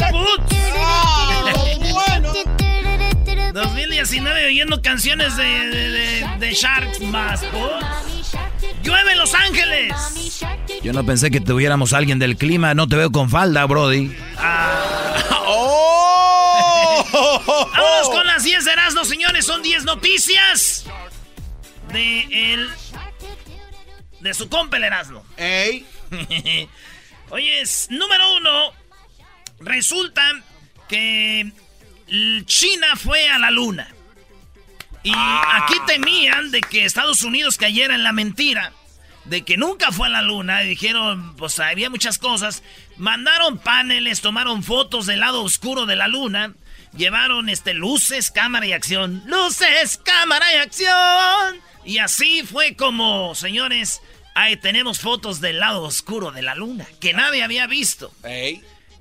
¡Hora, put! 2019 oyendo canciones de, de, de, de Sharks más. ¡Llueve en Los Ángeles! Yo no pensé que tuviéramos a alguien del clima. No te veo con falda, Brody. ¡Oh! Vamos con las 10 de Erasmo, señores. Son 10 noticias de el... De su compa el Erasmo. ¡Ey! Oye, es, número uno. Resulta que China fue a la luna. Y Ah. aquí temían de que Estados Unidos cayera en la mentira de que nunca fue a la luna. Y dijeron, pues había muchas cosas. Mandaron paneles, tomaron fotos del lado oscuro de la luna. Llevaron este, luces, cámara y acción. Luces, cámara y acción. Y así fue como, señores, ahí tenemos fotos del lado oscuro de la luna. Que nadie había visto.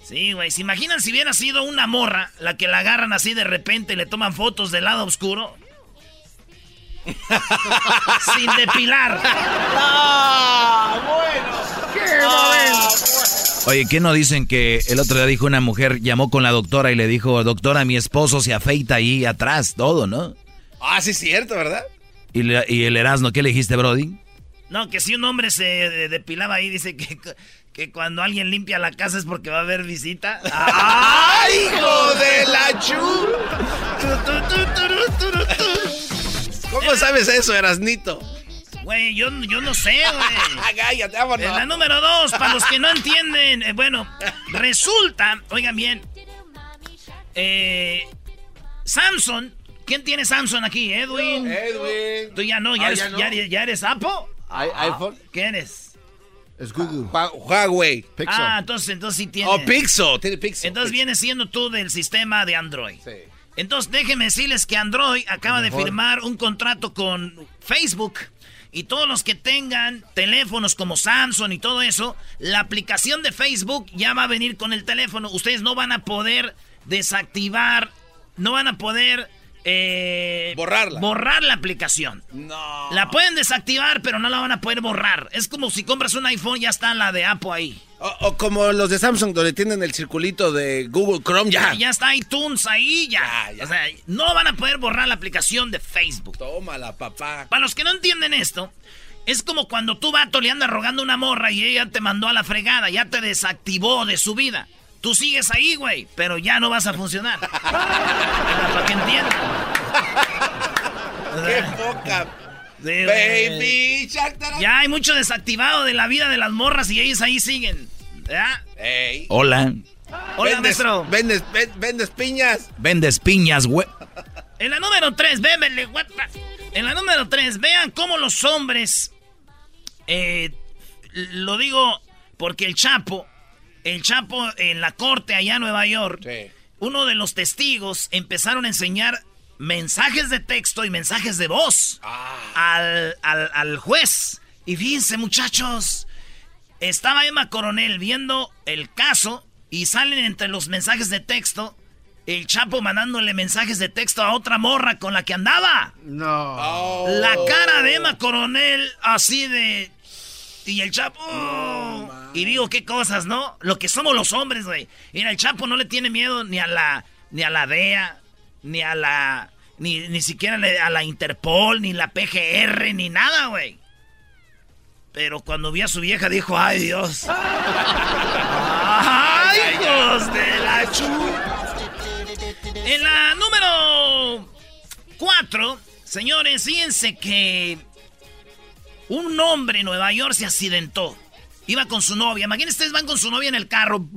Sí, güey. ¿Se imaginan si hubiera sido una morra la que la agarran así de repente y le toman fotos del lado oscuro? Sin depilar. ¡Ah! ¡Bueno! ¡Qué bueno! Oye, ¿qué no dicen que el otro día dijo una mujer, llamó con la doctora y le dijo, doctora, mi esposo se afeita ahí atrás, todo, ¿no? Ah, sí es cierto, ¿verdad? Y, le- y el Erasmo, ¿qué le dijiste, Brody? No, que si un hombre se de- depilaba ahí, dice que, que cuando alguien limpia la casa es porque va a haber visita. ¡Ay, hijo de la chu! ¿Cómo sabes eso, Erasnito? Güey, yo, yo no sé, güey. Cállate, En la vámonos. número dos, para los que no entienden, eh, bueno, resulta, oigan bien, eh, Samsung, ¿quién tiene Samsung aquí? Edwin. Edwin. Tú ya no, ya, Ah, eres, ya no. ya eres- ya eres Apple. I- iPhone. ¿Qué eres? Es Google. Hua- Huawei. Ah, entonces, entonces sí tiene. Oh, Pixel. Tiene Pixel. Entonces viene siendo tú del sistema de Android. Sí. Entonces déjenme decirles que Android acaba de firmar un contrato con Facebook. Y todos los que tengan teléfonos como Samsung y todo eso, la aplicación de Facebook ya va a venir con el teléfono. Ustedes no van a poder desactivar, no van a poder eh, Borrarla. borrar la aplicación. No. La pueden desactivar, pero no la van a poder borrar. Es como si compras un iPhone, ya está la de Apple ahí. O, o como los de Samsung, donde tienen el circulito de Google Chrome, ya. Ya está iTunes ahí, ya. Ya, ya. O sea, no van a poder borrar la aplicación de Facebook. Tómala, papá. Para los que no entienden esto, es como cuando tú, vato, le andas rogando una morra y ella te mandó a la fregada, ya te desactivó de su vida. Tú sigues ahí, güey, pero ya no vas a funcionar. Para que entiendan. ¡Qué poca! Baby Shark, Ya hay mucho desactivado de la vida de las morras y ellas ahí siguen. ¿verdad? Ey. Hola. Hola, vendes, maestro. Vendes, ven- vendes piñas. Vendes piñas, güey. En la número 3, bébele, guapa. En la número 3, vean cómo los hombres. eh, lo digo porque el Chapo, el Chapo en la corte allá en Nueva York, Sí. uno de los testigos empezaron a enseñar mensajes de texto y mensajes de voz al, al- al juez. Y fíjense, muchachos, estaba Emma Coronel viendo el caso y salen entre los mensajes de texto el Chapo mandándole mensajes de texto a otra morra con la que andaba. No. Oh. La cara de Emma Coronel así de... Y el Chapo... y digo, qué cosas, ¿no? Lo que somos los hombres, güey. Mira, el Chapo no le tiene miedo ni a la... Ni a la DEA, ni a la... Ni, ni siquiera a la Interpol, ni la PGR, ni nada, güey. Pero cuando vi a su vieja dijo, ay Dios. ¡Ay, hijos de la chu! En la número 4, señores, fíjense que un hombre en Nueva York se accidentó. Iba con su novia. Imagínense, ustedes van con su novia en el carro.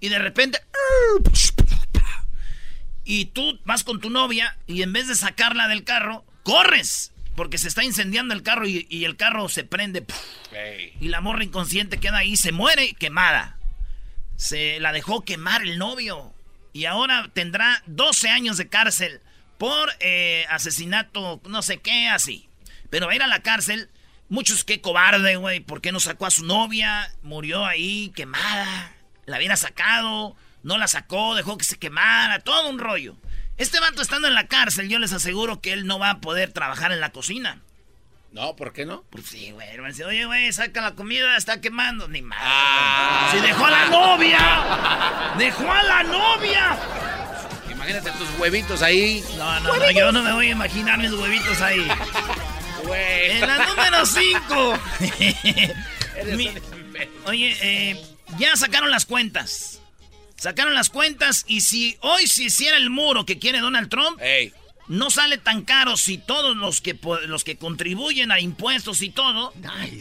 Y de repente... Y tú vas con tu novia y en vez de sacarla del carro, corres. porque se está incendiando el carro y, el carro se prende. Y la morra inconsciente queda ahí, se muere quemada. Se la dejó quemar el novio. Y ahora tendrá 12 años de cárcel por eh, asesinato, no sé qué, así. Pero va a ir a la cárcel. Muchos, qué cobarde, güey. ¿Por qué no sacó a su novia? Murió ahí quemada. La hubiera sacado. No la sacó, dejó que se quemara. Todo un rollo. Este vato estando en la cárcel, yo les aseguro que él no va a poder trabajar en la cocina. No, ¿por qué no? Pues sí, güey. Oye, güey, saca la comida, está quemando. Ni más. Ah. Si dejó a la novia. Dejó a la novia. Imagínate tus huevitos ahí. No, no, no, yo no me voy a imaginar mis huevitos ahí. En la número 5. Oye, eh, ya sacaron las cuentas. Sacaron las cuentas y si hoy se hiciera el muro que quiere Donald Trump, no sale tan caro si todos los que, los que contribuyen a impuestos y todo,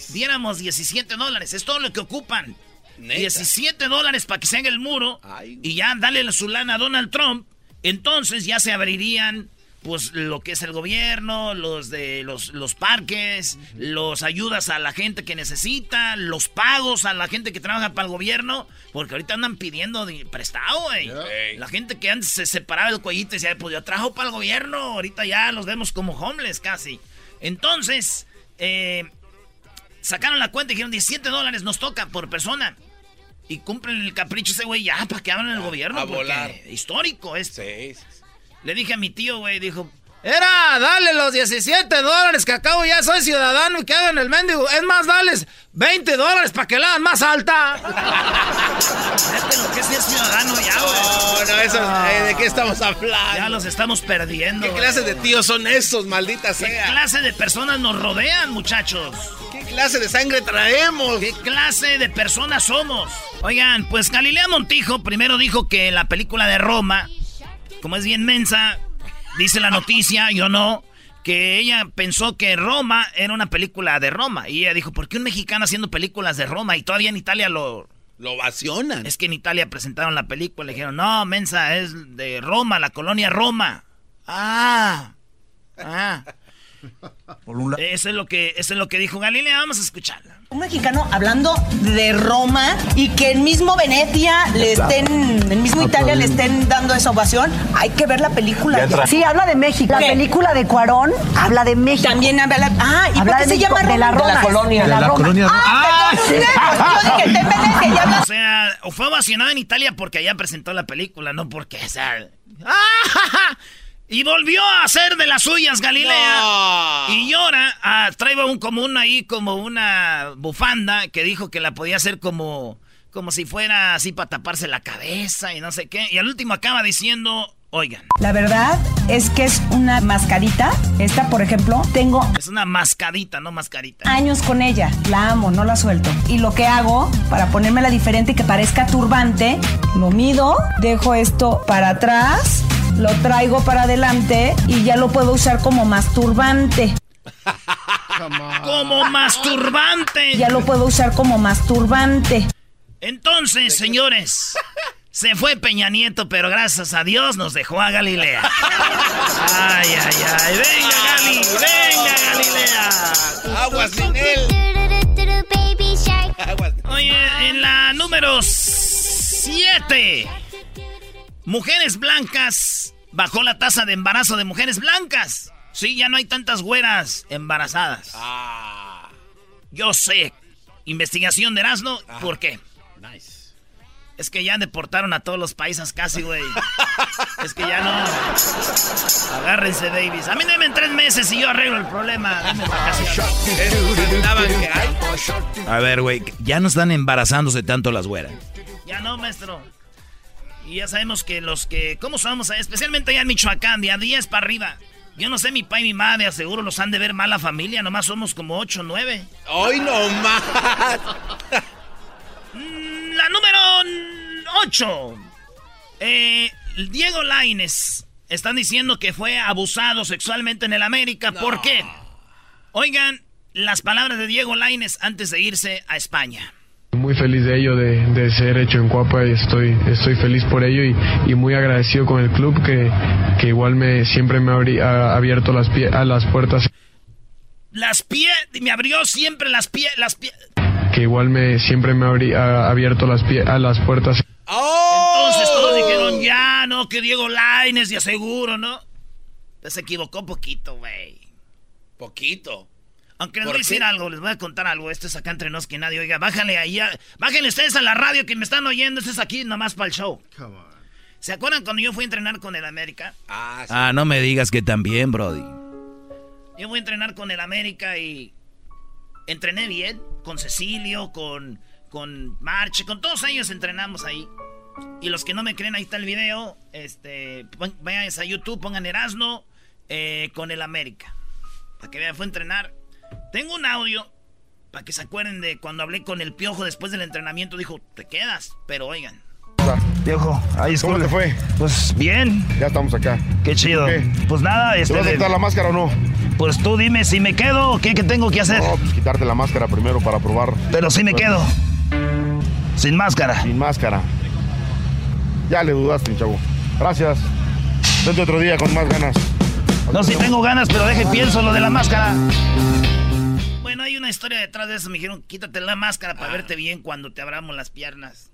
diéramos 17 dólares. Es todo lo que ocupan. 17 dólares para que se haga el muro y ya dale su lana a Donald Trump. Entonces ya se abrirían pues lo que es el gobierno, los de los, los parques, los ayudas a la gente que necesita, los pagos a la gente que trabaja para el gobierno, porque ahorita andan pidiendo prestado, güey. La gente que antes se separaba el cuellito y decía, pues yo trabajo para el gobierno, ahorita ya los vemos como homeless casi. Entonces, eh, sacaron la cuenta y dijeron 17 dólares nos toca por persona. Y cumplen el capricho ese güey ya para que abran el gobierno. porque Histórico este. Sí, sí. Le dije a mi tío, güey, dijo, era, dale los 17 dólares que acabo ya soy ciudadano y que hagan el mendigo. Es más, dales 20 dólares para que la hagan más alta. lo que es ciudadano ya, güey. No, no, eso, eh, ¿de qué estamos hablando? Ya los estamos perdiendo. ¿Qué clase de tíos son esos, maldita sea? ¿Qué clase de personas nos rodean, muchachos? ¿Qué clase de sangre traemos? ¿Qué clase de personas somos? Oigan, pues Galilea Montijo primero dijo que la película de Roma como es bien mensa, dice la noticia, yo no, que ella pensó que Roma era una película de Roma. Y ella dijo, ¿por qué un mexicano haciendo películas de Roma? Y todavía en Italia lo... Lo ovacionan. Es que en Italia presentaron la película le dijeron, no, mensa, es de Roma, la colonia Roma. Ah. Ah. Eso es lo que, eso es lo que dijo Galilea, vamos a escucharla. Un mexicano hablando de Roma y que el mismo Venecia le estén, el mismo Italia le estén dando esa ovación, hay que ver la película. Sí, habla de México. La película de Cuarón habla de México. También habla de, Ah, ¿y por qué se llama Roma? De la, Roma, colonia. De la, colonia. Ah, ah sí. Yo dije, está en Venecia y habla... O sea, fue ovacionado en Italia porque allá presentó la película, no porque, o sea... ¡Ah! Y volvió a hacer de las suyas Galilea. Y ahora ah, trae un común ahí como una bufanda que dijo que la podía hacer como, como si fuera así para taparse la cabeza y no sé qué. Y al último acaba diciendo, oigan. La verdad es que es una mascarita. Esta, por ejemplo, tengo... Es una mascadita, no mascarita. Años con ella. La amo, no la suelto. Y lo que hago para ponérmela diferente y que parezca turbante, lo mido, dejo esto para atrás lo traigo para adelante y ya lo puedo usar como masturbante. como masturbante. Ya lo puedo usar como masturbante. Entonces, señores, se fue Peña Nieto, pero gracias a Dios nos dejó a Galilea. Ay, ay, ay. Venga, Gali, venga, Galilea. Aguas sin él. Oye, en la número 7. Mujeres blancas. Bajó la tasa de embarazo de mujeres blancas. Sí, ya no hay tantas güeras embarazadas. Ah. Yo sé. Investigación de Erasmo. ¿Por qué? Nice. Es que ya deportaron a todos los países casi, güey. es que ya no. Agárrense, Davis. A mí denme tres meses y yo arreglo el problema. A ver, güey. Ya no están embarazándose tanto las güeras. Ya no, maestro. Y ya sabemos que los que, ¿cómo somos? Especialmente allá en Michoacán, de a 10 para arriba. Yo no sé, mi papá y mi madre, aseguro los han de ver mal la familia, nomás somos como 8 o 9. ¡Hoy no más! Mm, la número 8. Eh, Diego Laines. Están diciendo que fue abusado sexualmente en el América. ¿Por qué? Oigan las palabras de Diego Laines antes de irse a España. Muy feliz de ello, de, ser hecho en Cuapa y estoy, estoy feliz por ello y, muy agradecido con el club que, igual me siempre me ha abierto las, a las puertas. las pies, me abrió siempre las pies, las pies. Que igual me siempre me ha abierto las, a las puertas. Entonces todos dijeron, ya, no, que Diego Laines, ya seguro, ¿no? se equivocó poquito, güey. Poquito. Aunque les voy a decir algo, les voy a contar algo. Esto es acá entre nos que nadie oiga. Bájale ahí. Bájenle ustedes a la radio que me están oyendo. Esto es aquí nomás para el show. ¿Se acuerdan cuando yo fui a entrenar con el América? Ah, sí. ah, no me digas que también, Brody. Yo voy a entrenar con el América y entrené bien. Con Cecilio, con, con Marche, con todos ellos entrenamos ahí. Y los que no me creen, ahí está el video. Este, vayan a YouTube, pongan Erasno eh, con el América. Para que vean, fue a entrenar. Tengo un audio para que se acuerden de cuando hablé con el Piojo después del entrenamiento. Dijo, te quedas, pero oigan. Piojo, ahí ¿Cómo te fue? Pues bien. Ya estamos acá. Qué chido. Pues nada, este. ¿Te vas a quitar la máscara o no? Pues tú dime si me quedo o qué, qué tengo que hacer. No, pues quitarte la máscara primero para probar. Pero si me quedo. Sin máscara. Sin máscara. Ya le dudaste, chavo. Gracias. Vente otro día con más ganas. No, si tengo ganas, pero deje pienso lo de la máscara. Bueno, hay una historia detrás de eso. Me dijeron, quítate la máscara para verte bien cuando te abramos las piernas.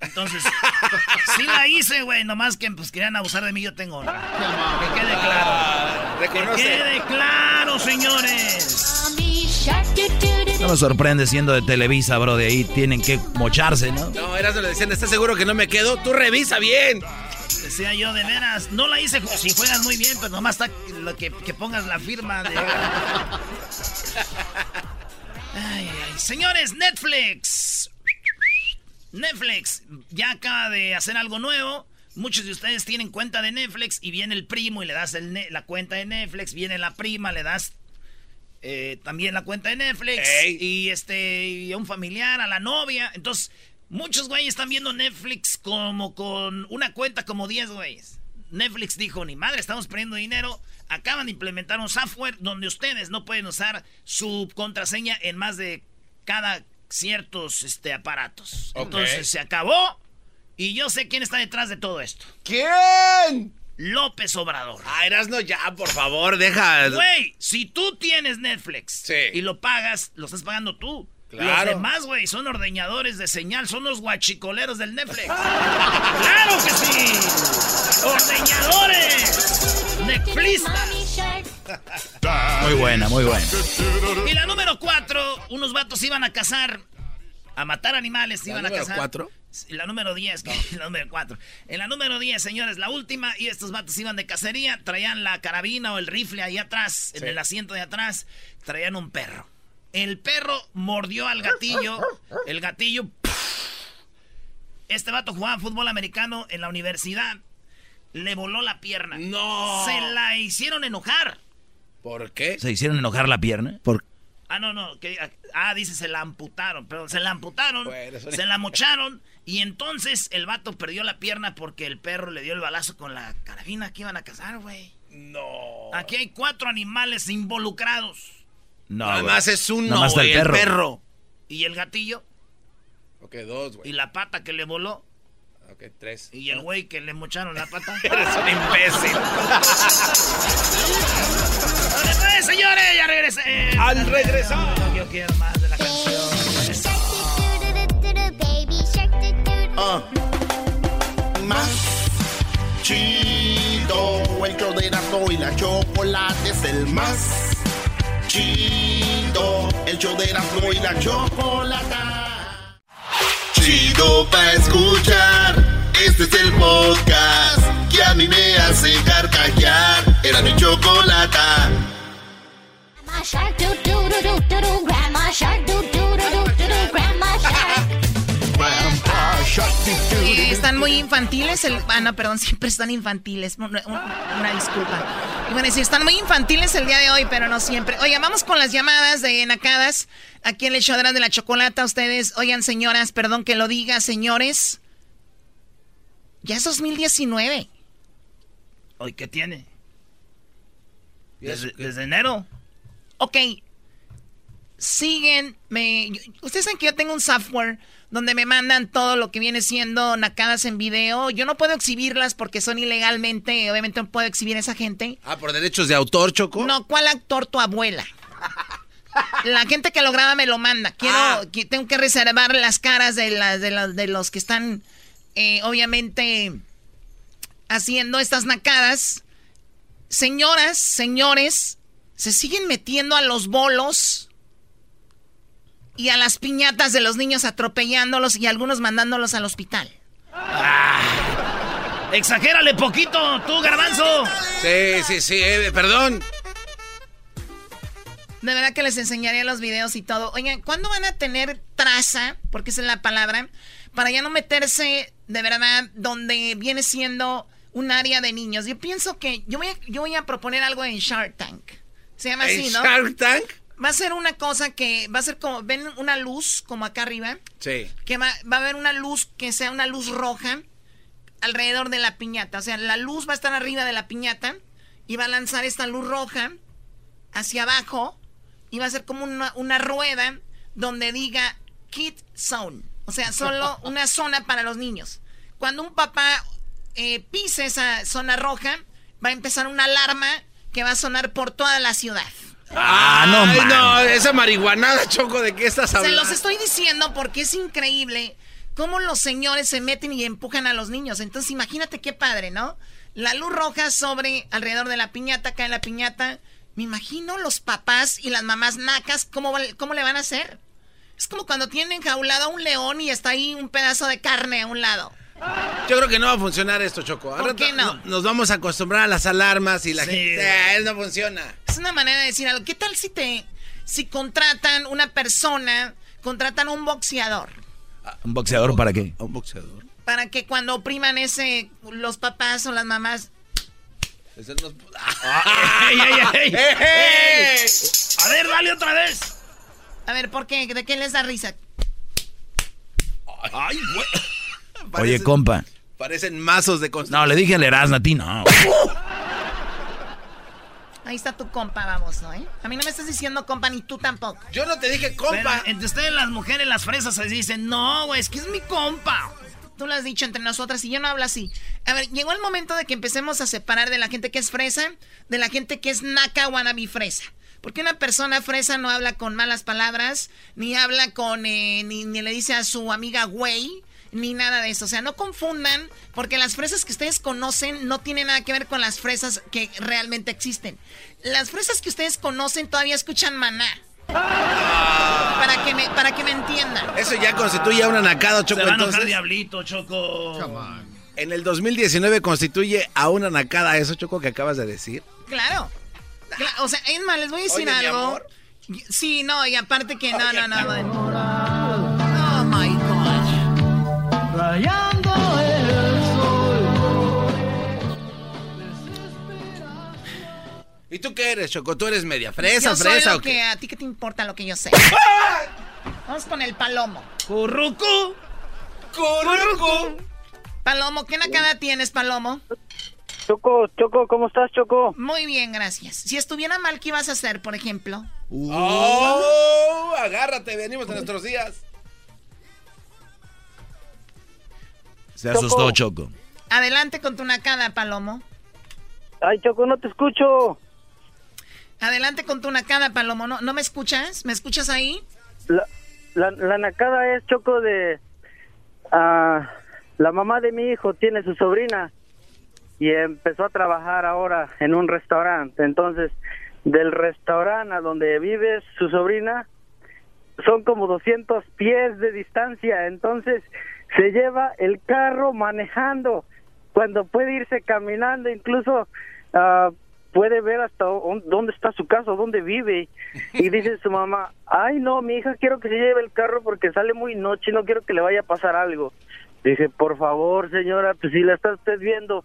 Entonces, sí la hice, güey. Nomás que pues, querían abusar de mí, yo tengo Que quede claro. Que quede claro, señores. No me sorprende siendo de Televisa, bro. De ahí tienen que mocharse, ¿no? No, eras le decían, ¿estás seguro que no me quedo? Tú revisa bien. Decía yo, de veras, no la hice si juegas muy bien, pues nomás está lo que, pongas la firma de. Ay, ay. Señores, Netflix. Netflix ya acaba de hacer algo nuevo. Muchos de ustedes tienen cuenta de Netflix y viene el primo y le das la cuenta de Netflix, viene la prima, le das eh, también la cuenta de Netflix y este y a un familiar, a la novia. Entonces, muchos güeyes están viendo Netflix como con una cuenta como 10 güeyes. Netflix dijo, ni madre, estamos perdiendo dinero. Acaban de implementar un software donde ustedes no pueden usar su contraseña en más de cada ciertos este, aparatos. Entonces se acabó y yo sé quién está detrás de todo esto. ¿Quién? López Obrador. Ah, Erasno, ya, por favor, deja. Güey, si tú tienes Netflix y lo pagas, lo estás pagando tú. Claro. Los demás, güey, son ordeñadores de señal, son los guachicoleros del Netflix. ¡Claro que sí! ¡Ordeñadores! ¡Netflistas! Muy buena, muy buena. Y la número cuatro, unos vatos iban a cazar, a matar animales, iban a cazar. cuatro? La número 10, la número 4. En la número 10, señores, la última, y estos vatos iban de cacería, traían la carabina o el rifle ahí atrás, en el asiento de atrás, traían un perro. El perro mordió al gatillo, el gatillo... Este vato jugaba fútbol americano en la universidad, le voló la pierna. No. Se la hicieron enojar. ¿Por qué? ¿Se hicieron enojar la pierna? ¿Por Ah, no, no. Que, ah, dice se la amputaron. Pero se la amputaron. se la mocharon. Y entonces el vato perdió la pierna porque el perro le dio el balazo con la carabina que iban a cazar, güey. No. Aquí hay cuatro animales involucrados. No. Además es uno, el perro. ¿Y el gatillo? Ok, dos, güey. ¿Y la pata que le voló? Ok, tres. ¿Y el güey que le mocharon la pata? Eres un imbécil. pues, señores, ya regresé. Al regresar. Yo quiero más de la canción. Uh. Más chido. El show de y la chocolate es el más chido. El show de y la chocolate chido pa' escuchar. Este es el podcast que a mí me hace carcajear. Era mi chocolata. Están muy infantiles. El, ah, no, perdón, siempre están infantiles. Una, disculpa. Y bueno, sí, están muy infantiles el día de hoy, pero no siempre. Oye, vamos con las llamadas de Nacadas. Aquí en el Chodrán de la Chocolata, ustedes, oigan, señoras, perdón que lo diga, señores. Ya es 2019. ¿Hoy qué tiene? Desde, desde enero. Ok. Siguen, me, ustedes saben que yo tengo un software donde me mandan todo lo que viene siendo nacadas en video. Yo no puedo exhibirlas porque son ilegalmente, obviamente no puedo exhibir a esa gente. Ah, por derechos de autor, Choco. No, ¿cuál actor? Tu abuela. La gente que lo graba me lo manda. Quiero, Ah. que- tengo que reservar las caras de, las de, las- de los que están, eh, obviamente, haciendo estas nacadas. Señoras, señores, se siguen metiendo a los bolos y a las piñatas de los niños atropellándolos y algunos mandándolos al hospital. Exagérale poquito, tú, garbanzo. Sí, sí, sí, eh, perdón. De verdad que les enseñaría los videos y todo. Oigan, ¿cuándo van a tener traza? Porque esa es la palabra. Para ya no meterse de verdad donde viene siendo un área de niños. Yo pienso que yo voy a, yo voy a proponer algo en Shark Tank. Se llama así, ¿En ¿no? Shark Tank? Va a ser una cosa que va a ser como, ven una luz como acá arriba, Sí. que va, va a haber una luz que sea una luz roja alrededor de la piñata. O sea, la luz va a estar arriba de la piñata y va a lanzar esta luz roja hacia abajo y va a ser como una, una rueda donde diga Kid Zone. O sea, solo una zona para los niños. Cuando un papá eh, pise esa zona roja, va a empezar una alarma que va a sonar por toda la ciudad. Ah, no, Ay, man. no, esa marihuanada, Choco, ¿de qué estás Se hablando? los estoy diciendo porque es increíble cómo los señores se meten y empujan a los niños. Entonces imagínate qué padre, ¿no? La luz roja sobre alrededor de la piñata, cae la piñata. Me imagino los papás y las mamás nacas, ¿cómo, va- cómo le van a hacer? Es como cuando tienen enjaulado a un león y está ahí un pedazo de carne a un lado. Yo creo que no va a funcionar esto, Choco. ¿Por qué no? Nos vamos a acostumbrar a las alarmas y la Sí. gente... Eh, no funciona. Es una manera de decir algo. ¿Qué tal si te si contratan una persona, contratan un boxeador ¿Un boxeador para qué? ¿A un boxeador? para que cuando opriman ese los papás o las mamás Ese nos- ¡Ey, ey, ey! ¡Eh, eh! A ver, dale otra vez. A ver, ¿por qué? ¿De qué les da risa? Ay, güey. Oye, compa. Parecen mazos de construcción. No, le dije al Erasmo a ti, no. Ahí está tu compa, vamos, ¿no? ¿eh? A mí no me estás diciendo compa, ni tú tampoco. Yo no te dije Pero compa. entre ustedes las mujeres, las fresas, se dicen, no, güey, es que es mi compa. Tú lo has dicho entre nosotras y yo no hablo así. A ver, llegó el momento de que empecemos a separar de la gente que es fresa de la gente que es naca wannabe fresa. Porque una persona fresa no habla con malas palabras, ni habla con, eh, ni, ni le dice a su amiga güey, ni nada de eso. O sea, no confundan, porque las fresas que ustedes conocen no tienen nada que ver con las fresas que realmente existen. Las fresas que ustedes conocen todavía escuchan maná. Para que me, para que me entiendan. Eso ya constituye a una nacada, Choco. Se va a enojar entonces, Diablito, Choco. en el 2019 constituye a una nacada eso, Choco, que acabas de decir. Claro. Cla- O sea, más, les voy a decir Oye, mi algo. amor. Sí, no, y aparte que no, Oye, no, no. my gosh. ¿Y tú qué eres, Choco? ¿Tú eres media fresa, Yo soy fresa lo o que qué? a ti que te importa lo que yo sé. Vamos con el palomo. Curruco. ¡Curruco! Palomo, ¿qué nacada tienes, Palomo? Choco, Choco, ¿cómo estás, Choco? Muy bien, gracias. Si estuviera mal, ¿qué ibas a hacer, por ejemplo? ¡Oh! Agárrate, venimos de nuestros días. Se asustó, Choco. Adelante con tu nacada, Palomo. Ay, Choco, no te escucho. Adelante con tu nacada, Palomo. ¿No, ¿no me escuchas? ¿Me escuchas ahí? La, la, la nacada es, Choco, de... ah, la mamá de mi hijo tiene su sobrina y empezó a trabajar ahora en un restaurante. Entonces, del restaurante a donde vive su sobrina, son como 200 pies de distancia. Entonces, se lleva el carro manejando cuando puede irse caminando, incluso ah, puede ver hasta dónde está su casa, dónde vive. Y dice su mamá, ay no, mi hija quiero que se lleve el carro porque sale muy noche y no quiero que le vaya a pasar algo. Dice, por favor señora, pues si la está usted viendo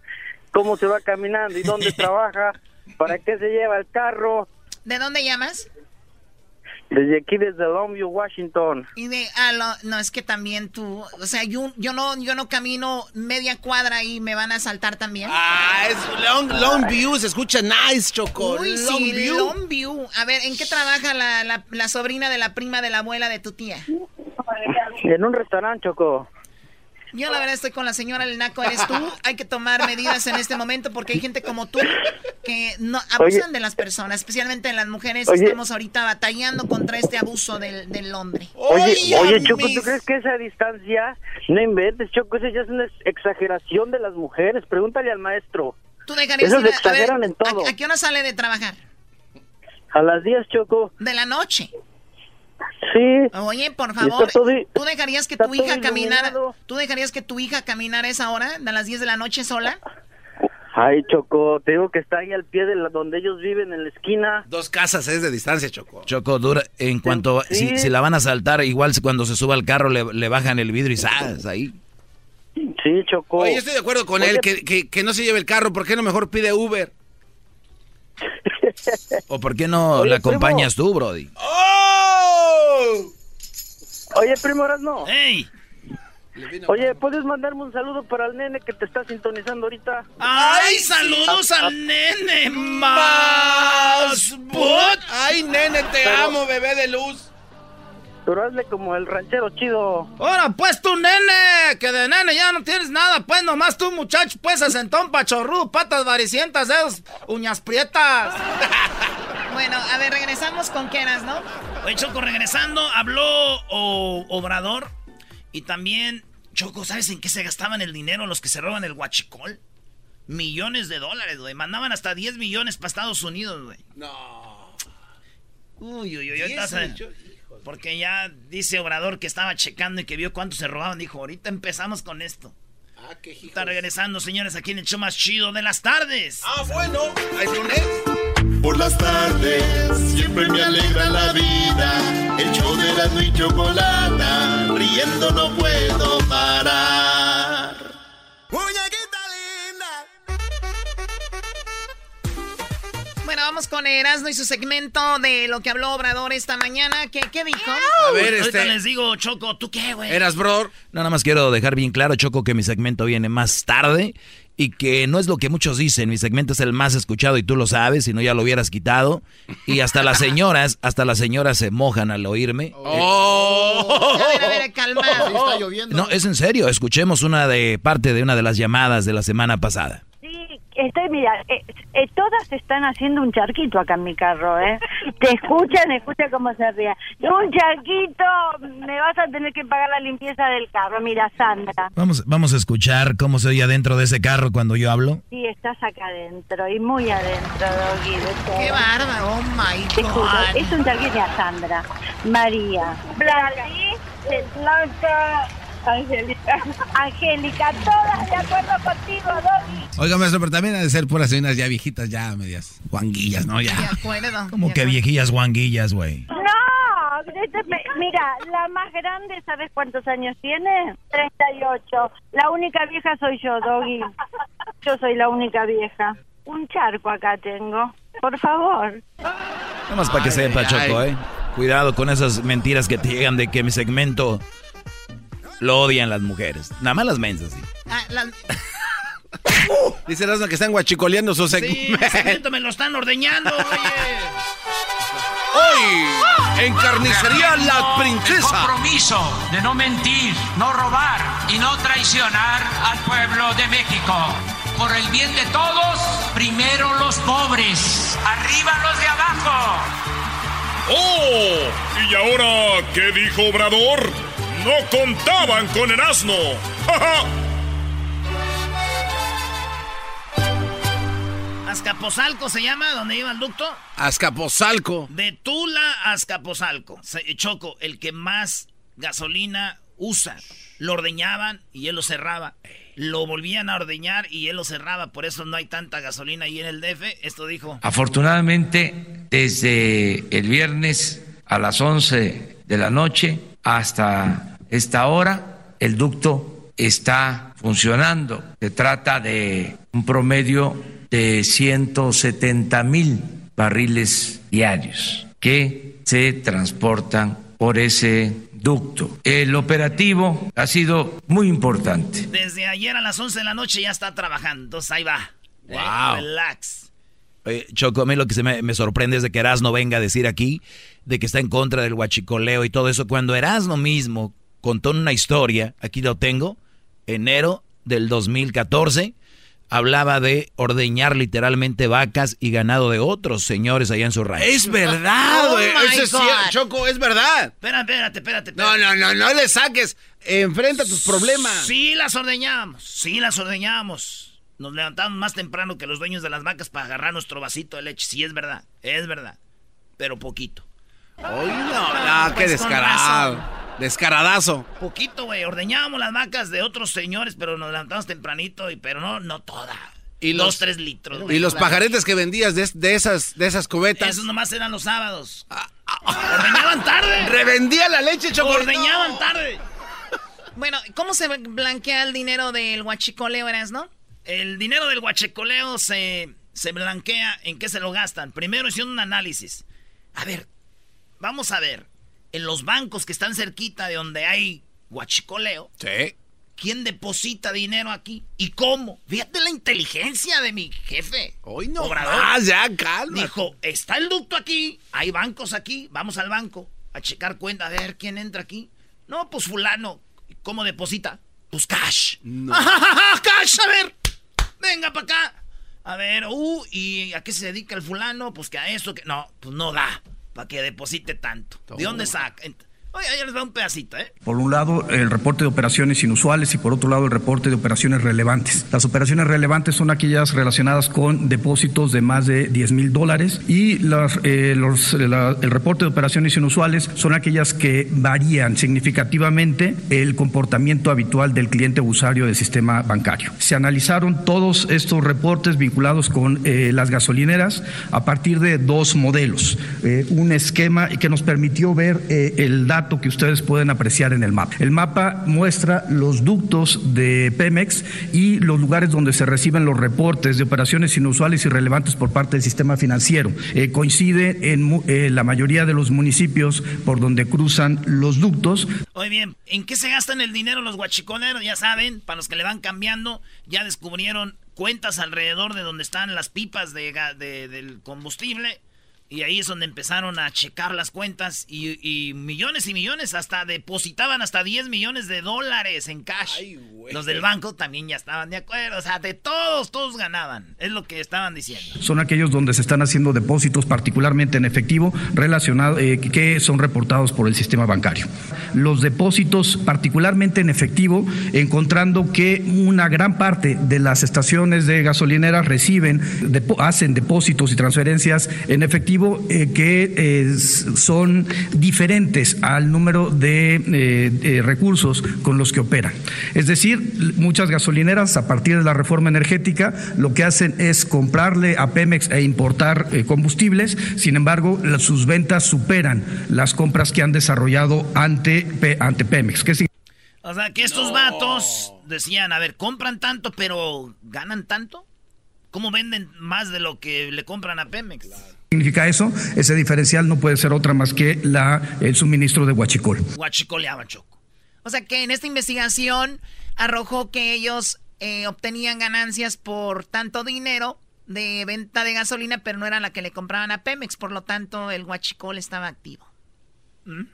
cómo se va caminando y dónde trabaja, ¿para qué se lleva el carro? ¿De dónde llamas? Desde aquí, desde Longview, Washington. Y de, ah, lo- no, es que también tú, o sea, yo, yo no, yo no camino media cuadra y me van a saltar también. Ah, es Long, long View, se escucha nice, Choco. Uy, long sí, View. Longview. A ver, ¿en qué trabaja la, la, la sobrina de la prima de la abuela de tu tía? En un restaurante, Choco. Yo la verdad estoy con la señora El Naco, eres tú. Hay que tomar medidas en este momento porque hay gente como tú que no abusan de las personas, especialmente de las mujeres. Estamos ahorita batallando contra este abuso del, del hombre. Oye, oye, Choco, ¿tú crees que esa distancia no inventes, Choco? Esa ya es una exageración de las mujeres. Pregúntale al maestro. Tú dejarías Esos exageran en todo. ¿a, ¿A qué hora sale de trabajar? A las 10, Choco. De la noche. Sí. Oye, por favor, todo- ¿tú dejarías que tu hija caminara? iluminado. ¿Tú dejarías que tu hija caminara esa hora, a las 10 de la noche sola? Ay, Choco, te digo que está ahí al pie de la, donde ellos viven, en la esquina. Dos casas es de distancia, Choco. Choco, dura, en cuanto, Sí. si, si la van a saltar, igual cuando se suba al carro le, le bajan el vidrio y ¡zas! ahí. Sí, Choco. Oye, estoy de acuerdo con Oye, él, que, que, que no se lleve el carro. ¿Por qué no mejor pide Uber? ¿O por qué no Oye, la acompañas primo. tú, Brody? ¡Oh! Oye, primo no. ¡Ey! Oye, ¿puedes mandarme un saludo para el nene que te está sintonizando ahorita? ¡Ay, saludos al nene! ¡Más! bot! ¡Ay, nene, te Pero- amo, bebé de luz! Pero hazle como el ranchero chido. Ahora, pues tú, nene, que de nene ya no tienes nada, pues nomás tú, muchacho, pues asentón pachorrudo, patas varicientas, dedos, uñas prietas. Bueno, a ver, regresamos con Keras, ¿no? Oye, Choco, regresando, habló O- Obrador y también, Choco, ¿sabes en qué se gastaban el dinero los que se roban el huachicol? Millones de dólares, güey. Mandaban hasta 10 millones para Estados Unidos, güey. No. Uy, uy, uy. Porque ya dice Obrador que estaba checando y que vio cuánto se robaban. Dijo, ahorita empezamos con esto. Ah, qué hijos. Está regresando, señores, aquí en el show más chido de las tardes. Ah, bueno. ¿Es lunes? Por las tardes siempre me alegra la vida. El show de la y chocolata, riendo no puedo parar. Vamos con Erasmo y su segmento de lo que habló Obrador esta mañana. ¿Qué, qué dijo? A ver, Ahorita este... les digo, Choco, ¿tú qué, güey? Eras, bro. No, nada más quiero dejar bien claro, Choco, que mi segmento viene más tarde y que no es lo que muchos dicen. Mi segmento es el más escuchado y tú lo sabes, si no ya lo hubieras quitado. Y hasta las señoras, hasta las señoras se mojan al oírme. ¡Oh! A ver, a ver, calma. está lloviendo. No, es en serio. Escuchemos una de parte de una de las llamadas de la semana pasada. Estoy, mira, eh, eh, todas están haciendo un charquito acá en mi carro, ¿eh? Te escuchan, escucha cómo se ríe. Un charquito, me vas a tener que pagar la limpieza del carro. Mira, Sandra, Vamos, vamos a escuchar cómo se oye adentro de ese carro cuando yo hablo. sí, estás acá adentro y muy adentro, Doggy. Qué bárbaro, oh my Te juro, God. es un charquito a Sandra, María, Blanca, Blanca, Angélica. Angélica, todas de acuerdo contigo, Doggy. Oiga, maestro, pero también ha de ser puras unas ya viejitas, ya medias guanguillas, ¿no? De Ya. acuerdo. Como de que acuerdo. viejillas guanguillas, güey. No, mira, la más grande, ¿sabes cuántos años tiene? 38. La única vieja soy yo, Doggy. Yo soy la única vieja. Un charco acá tengo. Por favor. Nada más para que Ay, sepa, ay, Choco. ¿eh? Cuidado con esas mentiras que te llegan de que mi segmento lo odian las mujeres. Nada más las mensas, sí. Ah, la- Dice Erasmo que están guachicoleando su Sí, segmento. el segmento me lo están ordeñando, oye. Hoy, en Carnicería La El Princesa. compromiso de no mentir, no robar y no traicionar al pueblo de México. Por el bien de todos, primero los pobres, arriba los de abajo. ¡Oh! ¿Y ahora qué dijo Obrador? No contaban con el asno. ¡Ja, ja! Azcapotzalco se llama, donde iba el ducto. Azcapotzalco. De Tula a Azcapotzalco. Choco, el que más gasolina usa. Lo ordeñaban y él lo cerraba. Lo volvían a ordeñar y él lo cerraba. Por eso no hay tanta gasolina ahí en el DF. Esto dijo. Afortunadamente, desde el viernes a las 11 de la noche hasta esta hora, el ducto está funcionando. Se trata de un promedio de 170 mil barriles diarios que se transportan por ese ducto. El operativo ha sido muy importante. Desde ayer a las 11 de la noche ya está trabajando. Entonces ahí va. Eh, Wow. relax. Oye, Choco, a mí lo que se me, me sorprende es de que Erasno venga a decir aquí de que está en contra del huachicoleo y todo eso, cuando Erasno mismo contó una historia, aquí lo tengo, enero del 2014 hablaba de ordeñar literalmente vacas y ganado de otros señores allá en su rancho. Es verdad, Oh güey. Eso es cierto, Choco, es verdad. Espérate, espérate, espérate. No, no, no, no le saques. Enfrenta tus problemas. Sí las ordeñábamos, sí las ordeñábamos. Nos levantábamos más temprano que los dueños de las vacas para agarrar nuestro vasito de leche. Sí, es verdad, es verdad. Pero poquito. Ay, no, no, qué Pues descarado. Descaradazo. Poquito, güey. Ordeñábamos las vacas de otros señores, pero nos levantamos tempranito, y, pero no, no toda. Y Dos, los- tres litros. Y los pajaretes que vendías de, de esas, de esas cubetas. Esos nomás eran los sábados. Ordeñaban tarde. Revendía la leche, Choco. Ordeñaban No. tarde. Bueno, ¿cómo se blanquea el dinero del huachicoleo, eras, no? El dinero del guachecoleo se, se blanquea. ¿En qué se lo gastan? Primero hicieron un análisis. A ver, vamos a ver. En los bancos que están cerquita de donde hay guachicoleo. Sí. ¿Quién deposita dinero aquí? ¿Y cómo? Fíjate la inteligencia de mi jefe. Hoy no Obrador. más, ya, calma. Dijo, está el ducto aquí, hay bancos aquí, vamos al banco a checar cuenta, a ver quién entra aquí. No, pues fulano, ¿cómo deposita? Pues cash. cash, a ver, venga para acá. A ver, uh, ¿y a qué se dedica el fulano? Pues que a eso, que no, pues no da para que deposite tanto. ¿De dónde saca? Oye, ahí les va un pedacito, ¿eh? Por un lado, el reporte de operaciones inusuales y por otro lado, el reporte de operaciones relevantes. Las operaciones relevantes son aquellas relacionadas con depósitos de más de 10 mil dólares y las, eh, los- la- el reporte de operaciones inusuales son aquellas que varían significativamente el comportamiento habitual del cliente usuario del sistema bancario. Se analizaron todos estos reportes vinculados con eh, las gasolineras a partir de dos modelos. Eh, un esquema que nos permitió ver eh, el dato que ustedes pueden apreciar en el mapa. El mapa muestra los ductos de Pemex y los lugares donde se reciben los reportes de operaciones inusuales y relevantes por parte del sistema financiero. Eh, coincide en eh, la mayoría de los municipios por donde cruzan los ductos. Oye, bien, ¿en qué se gastan el dinero los guachicoleros? Ya saben, para los que le van cambiando, ya descubrieron cuentas alrededor de donde están las pipas de, de- del combustible. Y ahí es donde empezaron a checar las cuentas y, y millones y millones, hasta depositaban hasta 10 millones de dólares en cash. Los del banco también ya estaban de acuerdo, o sea, de todos, todos ganaban, es lo que estaban diciendo. Son aquellos donde se están haciendo depósitos, particularmente en efectivo, relacionados eh, que son reportados por el sistema bancario. Los depósitos, particularmente en efectivo, encontrando que una gran parte de las estaciones de gasolineras reciben, depo- hacen depósitos y transferencias en efectivo eh, que eh, son diferentes al número de eh, eh, recursos con los que operan. Es decir, muchas gasolineras a partir de la reforma energética lo que hacen es comprarle a Pemex e importar eh, combustibles, sin embargo la- sus ventas superan las compras que han desarrollado ante, Pe- ante Pemex. ¿Qué significa? O sea, que estos vatos decían, a ver, compran tanto, pero ¿ganan tanto? ¿Cómo venden más de lo que le compran a Pemex? Significa eso? Ese diferencial no puede ser otra más que la, el suministro de huachicol. Guachicoleaban, Choco. O sea que en esta investigación arrojó que ellos eh, obtenían ganancias por tanto dinero de venta de gasolina, pero no era la que le compraban a Pemex, por lo tanto el huachicol estaba activo.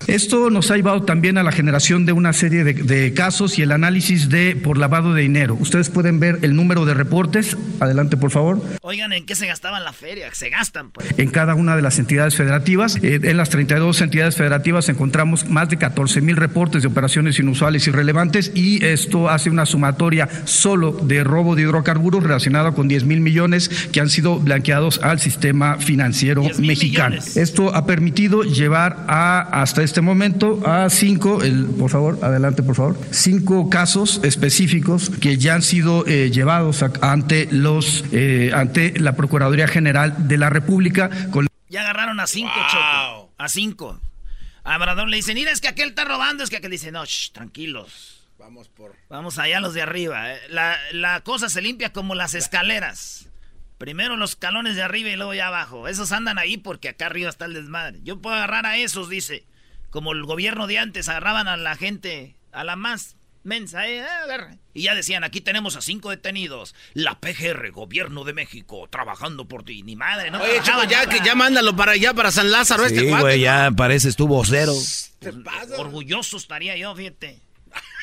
Esto nos ha llevado también a la generación de una serie de, de casos y el análisis de por lavado de dinero. Ustedes pueden ver el número de reportes. Adelante, por favor. Oigan, ¿en qué se gastaban la feria? Se gastan, pues. En cada una de las entidades federativas, eh, en las 32 entidades federativas encontramos más de 14 mil reportes de operaciones inusuales y relevantes y esto hace una sumatoria solo de robo de hidrocarburos relacionado con 10 mil millones que han sido blanqueados al sistema financiero mexicano. Esto ha permitido llevar a hasta este momento a cinco, el, por favor, adelante por favor, cinco casos específicos que ya han sido eh, llevados a- ante los eh, ante la Procuraduría General de la República con Ya agarraron a cinco, Choco. A cinco. A Obrador le dicen, mira, es que aquel está robando, es que aquel dice, no, shh, tranquilos. Vamos por. Vamos allá los de arriba. eh. La, la cosa se limpia como las escaleras. Primero los escalones de arriba y luego ya abajo. Esos andan ahí porque acá arriba está el desmadre. Yo puedo agarrar a esos, dice. Como el gobierno de antes agarraban a la gente, a la más mensa, eh, agarra. Y ya decían, aquí tenemos a cinco detenidos. La PGR, gobierno de México, trabajando por ti. Ni madre, no Oye, trabajaban ya, que ya mándalo para allá, para San Lázaro, este Sí, cuate. güey, ya parece estuvo cero. Orgulloso estaría yo, fíjate.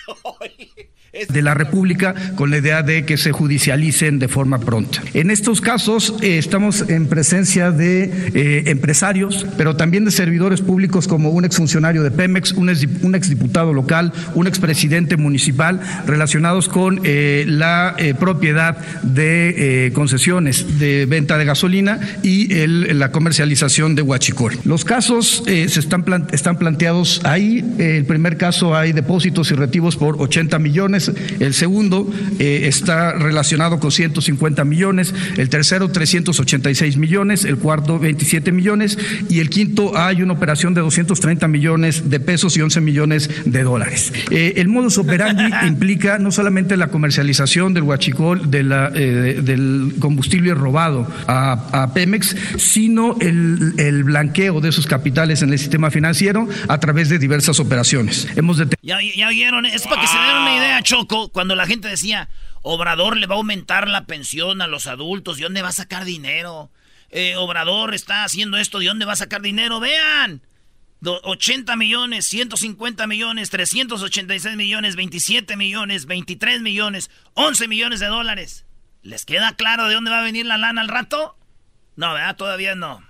de la República con la idea de que se judicialicen de forma pronta. En estos casos eh, estamos en presencia de eh, empresarios, pero también de servidores públicos como un exfuncionario de Pemex, un, ex, un exdiputado local, un expresidente municipal, relacionados con eh, la propiedad de concesiones de venta de gasolina y la comercialización de huachicol. Los casos se están, están planteados ahí. el primer caso hay depósitos y retivos por 80 millones el segundo eh, está relacionado con 150 millones, el tercero 386 millones, el cuarto 27 millones y el quinto hay una operación de 230 millones de pesos y 11 millones de dólares. Eh, el modus operandi implica no solamente la comercialización del huachicol, de la, eh, del combustible robado a, Pemex, sino el, blanqueo de esos capitales en el sistema financiero a través de diversas operaciones. Hemos ya, ya oyeron, es para que se den una idea, Choco, cuando la gente decía, Obrador le va a aumentar la pensión a los adultos, ¿de dónde va a sacar dinero? Eh, Obrador está haciendo esto, ¿de dónde va a sacar dinero? Vean, 80 millones, 150 millones, 386 millones, 27 millones, 23 millones, 11 millones de dólares. ¿Les queda claro de dónde va a venir la lana al rato? No, ¿verdad? Todavía no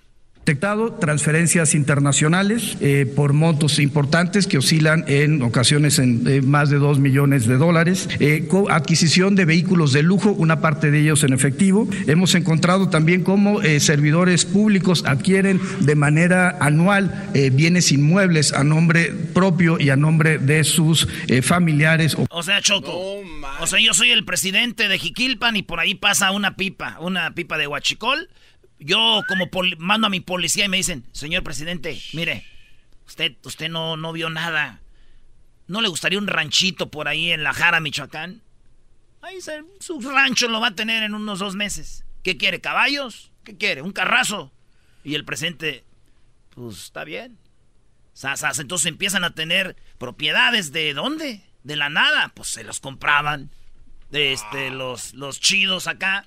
detectado transferencias internacionales eh, por montos importantes que oscilan en ocasiones en eh, más de 2 millones de dólares, eh, adquisición de vehículos de lujo, una parte de ellos en efectivo. Hemos encontrado también cómo servidores públicos adquieren de manera anual bienes inmuebles a nombre propio y a nombre de sus familiares. O sea, Choco, o sea, yo soy el presidente de Jiquilpan y por ahí pasa una pipa, una pipa de huachicol yo como mando a mi policía y me dicen, señor presidente, mire, usted, usted no, no vio nada. ¿No le gustaría un ranchito por ahí en La Jara, Michoacán? Ahí su rancho lo va a tener en unos dos meses. ¿Qué quiere? ¿Caballos? ¿Qué quiere? ¿Un carrazo? Y el presidente, pues está bien. Entonces empiezan a tener propiedades de dónde? De la nada. Pues se los compraban. De este, los, los chidos acá.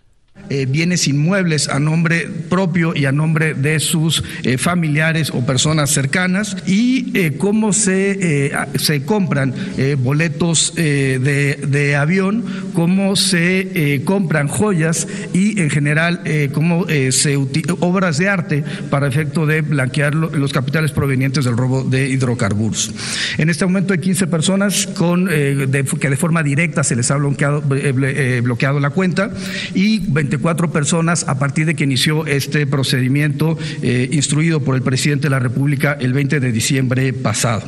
Eh, bienes inmuebles a nombre propio y a nombre de sus eh, familiares o personas cercanas y eh, cómo se, se compran boletos de, de, avión, cómo se compran joyas y en general cómo se obras de arte para efecto de blanquear los capitales provenientes del robo de hidrocarburos. En este momento hay 15 personas con, que de forma directa se les ha bloqueado, bloqueado la cuenta y 24 personas a partir de que inició este procedimiento eh, instruido por el presidente de la República el 20 de diciembre pasado.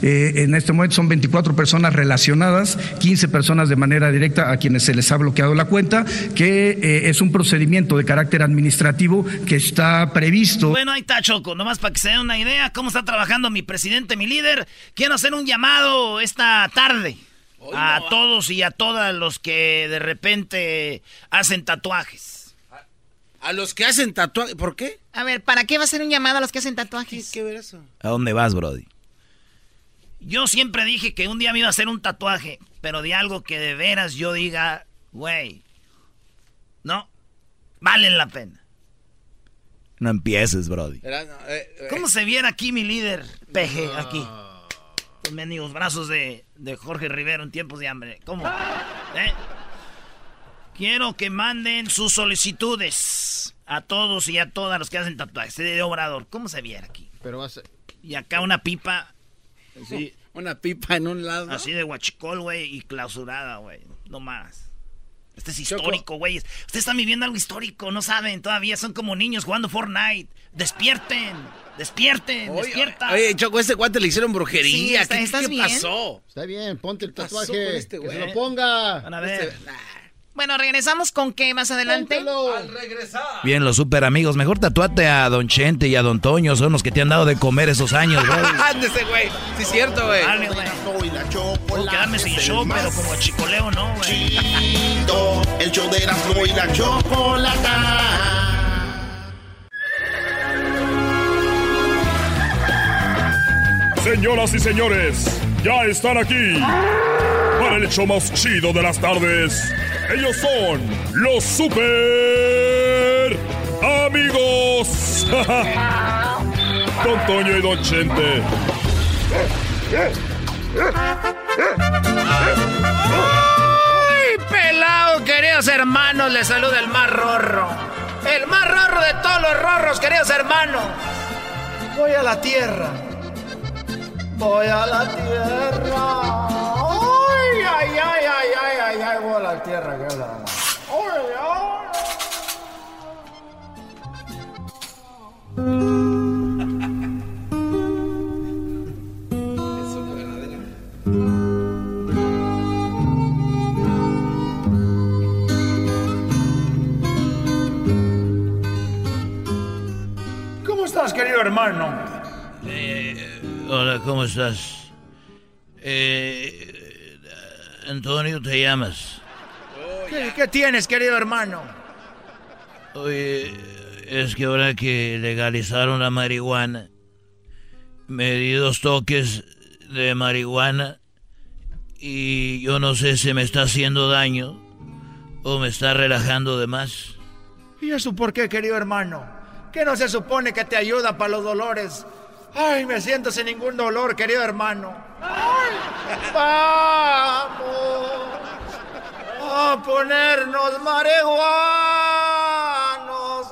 Eh, en este momento son 24 personas relacionadas, 15 personas de manera directa a quienes se les ha bloqueado la cuenta, que eh, es un procedimiento de carácter administrativo que está previsto. Bueno, ahí está Choco, nomás para que se den una idea cómo está trabajando mi presidente, mi líder. Quiero hacer un llamado esta tarde a todos y a todas los que de repente hacen tatuajes. A los que hacen tatuajes, ¿por qué? A ver, ¿para qué va a ser un llamado a los que hacen tatuajes? ¿Qué, ver eso? ¿A dónde vas, Brody? Yo siempre dije que un día me iba a hacer un tatuaje, pero de algo que de veras yo diga, güey, no, valen la pena. No empieces, Brody. Eh, eh. ¿Cómo se viera aquí mi líder, peje, aquí? Los mendigos brazos de, de Jorge Rivero en tiempos de hambre. ¿Cómo? ¿Eh? Quiero que manden sus solicitudes a todos y a todas los que hacen tatuajes de Obrador. ¿Cómo se viera aquí? Pero Y acá una pipa. Sí, una pipa en un lado. Así de guachicol, güey, y clausurada, güey. No más. Este es histórico, güey. Ustedes están viviendo algo histórico, no saben todavía. Son como niños jugando Fortnite. Despierten, despierten, despierta. Oye, Choco, este guante le hicieron brujería. ¿Qué, pasó? Está bien, ponte el tatuaje. Este, que se lo ponga. Van a ver. Este, bueno, regresamos con qué más adelante. Al regresar. Bien, los super amigos. Mejor tatuate a Don Chente y a Don Toño. Son los que te han dado de comer esos años, güey. Ándese, güey. Sí, es cierto, güey. Dale, güey. Puedo quedarme sin show, pero como chicoleo, no, güey. Chido, el show de Erasmo y la chocolata. Señoras y señores, ya están aquí para el hecho más chido de las tardes. Ellos son los super amigos. Don Toño y Don Chente. Salud, queridos hermanos, les saluda el más rorro. El más rorro de todos los rorros, queridos hermanos. Voy a la tierra. Voy a la tierra. Ay, ay, ay, ay, ay, ay, ay, voy a la tierra. Que la... ay, ay. estás, querido hermano? Hola, ¿cómo estás? Eh, Antonio, ¿te llamas? ¿Qué, tienes, querido hermano? Oye, es que ahora que legalizaron la marihuana, me di dos toques de marihuana y yo no sé si me está haciendo daño o me está relajando de más. ¿Y eso por qué, querido hermano? ¿Qué no se supone que te ayuda para los dolores? Ay, me siento sin ningún dolor, querido hermano. Ay, vamos a ponernos marihuanos.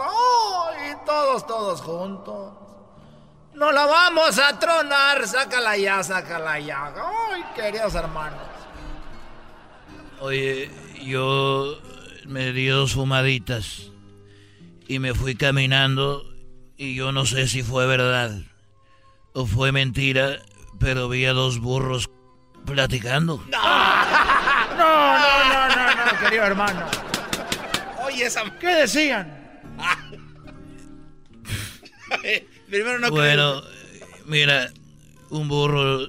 Ay, todos, todos juntos. No la vamos a tronar. Sácala ya, sácala ya. Ay, queridos hermanos. Oye, yo me di dos fumaditas y me fui caminando y yo no sé si fue verdad o fue mentira, pero vi a dos burros platicando. No, no, no, no, no, querido hermano. Oye, esa... ¿qué decían? Primero no bueno, mira, un burro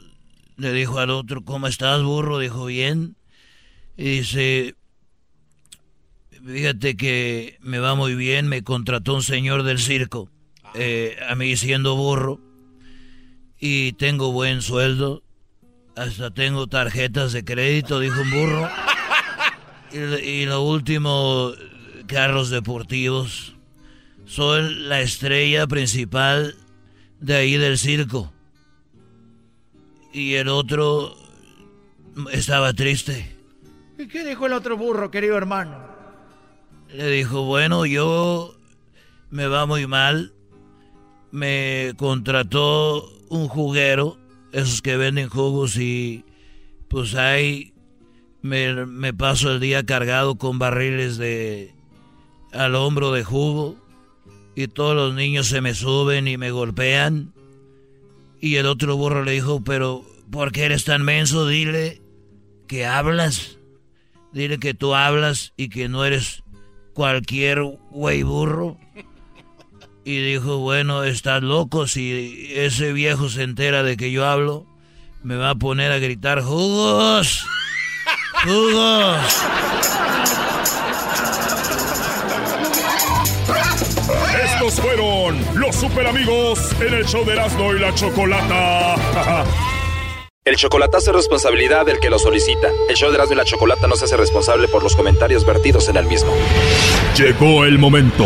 le dijo al otro, ¿cómo estás, burro? Dijo, bien. Y dice, Fíjate que me va muy bien, me contrató un señor del circo, eh, a mí siendo burro, y tengo buen sueldo, hasta tengo tarjetas de crédito, dijo un burro, y, lo último, carros deportivos. Soy la estrella principal de ahí del circo. Y el otro estaba triste. ¿Y qué dijo el otro burro, querido hermano? Le dijo, bueno, yo me va muy mal. Me contrató un juguero, esos que venden jugos y pues ahí me, paso el día cargado con barriles de al hombro de jugo y todos los niños se me suben y me golpean. Y el otro burro le dijo, pero ¿por qué eres tan menso? Dile que hablas. Dile que tú hablas y que no eres cualquier güey burro. Y dijo, bueno, estás loco, si ese viejo se entera de que yo hablo, me va a poner a gritar, jugos, jugos. Estos fueron los super amigos en el show de Erasmo y la Chocolata. El chocolatazo es responsabilidad del que lo solicita. El show de Erasmo y la Chocolata no se hace responsable por los comentarios vertidos en el mismo. Llegó el momento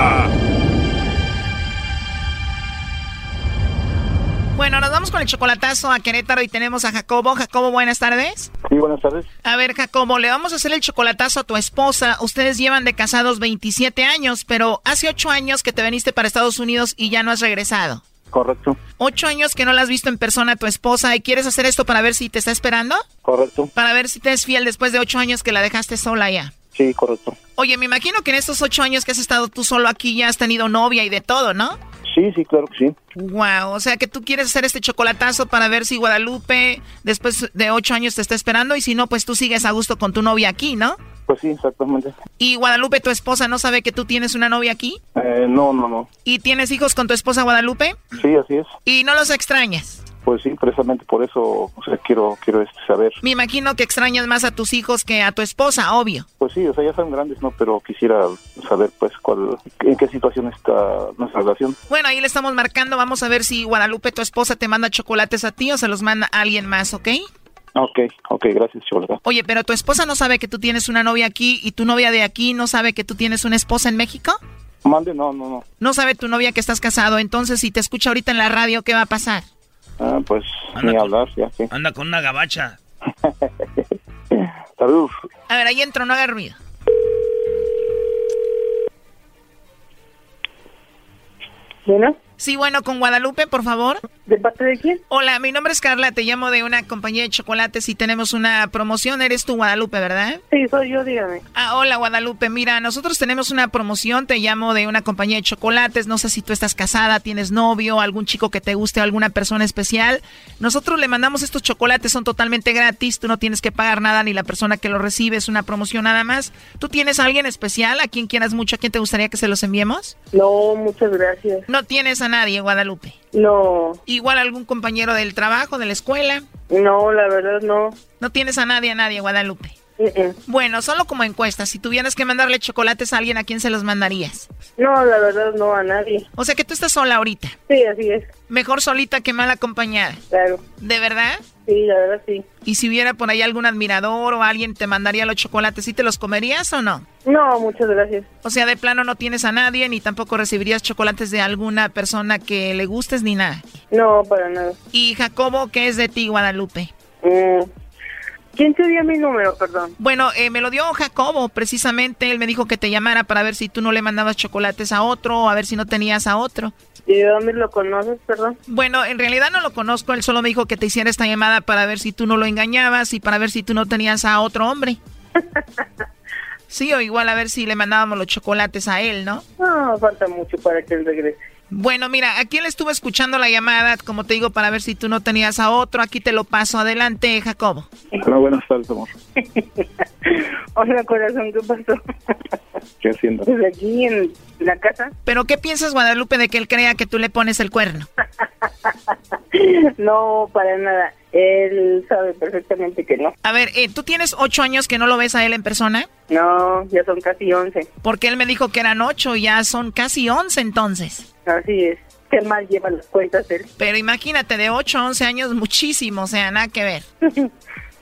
Bueno, nos vamos con el chocolatazo a Querétaro y tenemos a Jacobo. Jacobo, buenas tardes. Sí, buenas tardes. A ver, Jacobo, le vamos a hacer el chocolatazo a tu esposa. Ustedes llevan de casados 27 años, pero hace 8 años que te veniste para Estados Unidos y ya no has regresado. Correcto. Ocho años que no la has visto en persona a tu esposa y quieres hacer esto para ver si te está esperando. Correcto. Para ver si te es fiel después de ocho años que la dejaste sola ya. Sí, correcto. Oye, me imagino que en estos ocho años que has estado tú solo aquí ya has tenido novia y de todo, ¿no? Sí, sí, claro que sí. Wow, o sea que tú quieres hacer este chocolatazo para ver si Guadalupe después de ocho años te está esperando y si no, pues tú sigues a gusto con tu novia aquí, ¿no? Pues sí, exactamente. ¿Y Guadalupe, tu esposa, no sabe que tú tienes una novia aquí? Eh, no, no, no. ¿Y tienes hijos con tu esposa Guadalupe? Sí, así es. ¿Y no los extrañas? Pues sí, precisamente por eso o sea, quiero, quiero este, saber. Me imagino que extrañas más a tus hijos que a tu esposa, obvio. Pues sí, o sea, ya son grandes, ¿no? Pero quisiera saber, pues, cuál, en qué situación está nuestra relación. Bueno, ahí le estamos marcando. Vamos a ver si Guadalupe, tu esposa, te manda chocolates a ti o se los manda a alguien más, ¿ok? Ok, ok, gracias, Chocolata. Oye, pero tu esposa no sabe que tú tienes una novia aquí y tu novia de aquí no sabe que tú tienes una esposa en México? Mande, no, no, no. No sabe tu novia que estás casado, entonces si te escucha ahorita en la radio, ¿qué va a pasar? Ah, pues ni hablar, ya que. Anda con una gabacha. Saludos. A ver, ahí entro, no haga ruido. ¿Bueno? Sí, bueno, con Guadalupe, por favor. ¿De parte de quién? Hola, mi nombre es Carla, te llamo de una compañía de chocolates y tenemos una promoción. Eres tú, Guadalupe, ¿verdad? Sí, soy yo, dígame. Ah, hola, Guadalupe. Mira, nosotros tenemos una promoción, te llamo de una compañía de chocolates. No sé si tú estás casada, tienes novio, algún chico que te guste, alguna persona especial. Nosotros le mandamos estos chocolates, son totalmente gratis, tú no tienes que pagar nada ni la persona que lo recibe, es una promoción nada más. ¿Tú tienes a alguien especial, a quien quieras mucho, a quien te gustaría que se los enviemos? No, muchas gracias. No tienes a nadie, Guadalupe. No. Igual algún compañero del trabajo, de la escuela. No, la verdad no. No tienes a nadie, a nadie, Guadalupe. Bueno, solo como encuesta, si tuvieras que mandarle chocolates a alguien, ¿a quién se los mandarías? No, la verdad no, a nadie. O sea que tú estás sola ahorita. Sí, así es. Mejor solita que mal acompañada. Claro. ¿De verdad? Sí, la verdad sí. ¿Y si hubiera por ahí algún admirador o alguien te mandaría los chocolates, ¿sí te los comerías o no? No, muchas gracias. O sea, de plano no tienes a nadie ni tampoco recibirías chocolates de alguna persona que le gustes ni nada. No, para nada. ¿Y Jacobo qué es de ti, Guadalupe? Mm. ¿Quién te dio mi número, perdón? Bueno, eh, me lo dio Jacobo, precisamente. Él me dijo que te llamara para ver si tú no le mandabas chocolates a otro o a ver si no tenías a otro. ¿Y de dónde lo conoces, perdón? Bueno, en realidad no lo conozco. Él solo me dijo que te hiciera esta llamada para ver si tú no lo engañabas y para ver si tú no tenías a otro hombre. sí, o igual a ver si le mandábamos los chocolates a él, ¿no? No, falta mucho para que él regrese. Bueno, mira, aquí le estuve escuchando la llamada, como te digo, para ver si tú no tenías a otro. Aquí te lo paso. Adelante, Jacobo. Hola, buenas tardes, amor. Hola, corazón, ¿qué pasó? ¿Qué haciendo? Pues aquí en la casa. ¿Pero qué piensas, Guadalupe, de que él crea que tú le pones el cuerno? no, para nada. Él sabe perfectamente que no. A ver, eh, ¿tú tienes ocho años que no lo ves a él en persona? No, ya son casi once. Porque él me dijo que eran ocho, ya son casi once entonces. Así es. Qué mal lleva las cuentas él. Pero imagínate, de ocho a once años, muchísimo, o sea, nada que ver.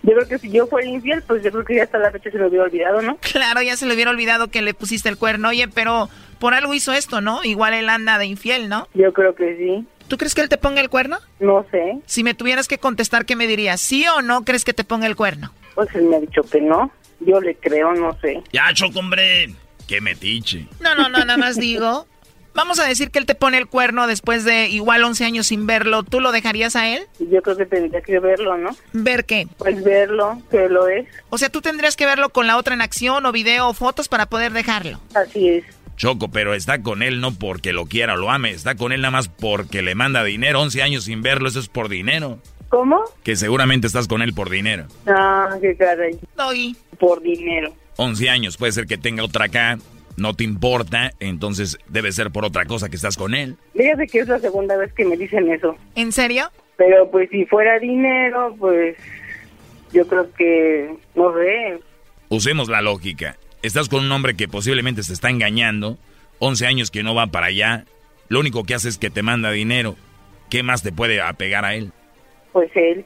Yo creo que si yo fuera infiel, pues yo creo que ya hasta la fecha se lo hubiera olvidado, ¿no? Claro, ya se le hubiera olvidado que le pusiste el cuerno. Oye, pero por algo hizo esto, ¿no? Igual él anda de infiel, ¿no? Yo creo que sí. ¿Tú crees que él te ponga el cuerno? No sé. Si me tuvieras que contestar, ¿qué me dirías? ¿Sí o no crees que te ponga el cuerno? Pues él me ha dicho que no. Yo le creo, no sé. Ya, choco, hombre. Qué metiche. No, no, no, nada más digo. Vamos a decir que él te pone el cuerno después de igual 11 años sin verlo. ¿Tú lo dejarías a él? Yo creo que tendría que verlo, ¿no? ¿Ver qué? Pues verlo, que lo es. O sea, tú tendrías que verlo con la otra en acción o video o fotos para poder dejarlo. Así es. Choco, pero está con él no porque lo quiera o lo ame, está con él nada más porque le manda dinero. 11 años sin verlo, eso es por dinero. ¿Cómo? Que seguramente estás con él por dinero. Ah, qué caray. Doggy. Por dinero. 11 años, puede ser que tenga otra acá, no te importa, entonces debe ser por otra cosa que estás con él. Fíjate que es la segunda vez que me dicen eso. ¿En serio? Pero pues si fuera dinero, pues yo creo que, no sé. Usemos la lógica. Estás con un hombre que posiblemente se está engañando, 11 años que no va para allá, lo único que hace es que te manda dinero. ¿Qué más te puede apegar a él? Pues él.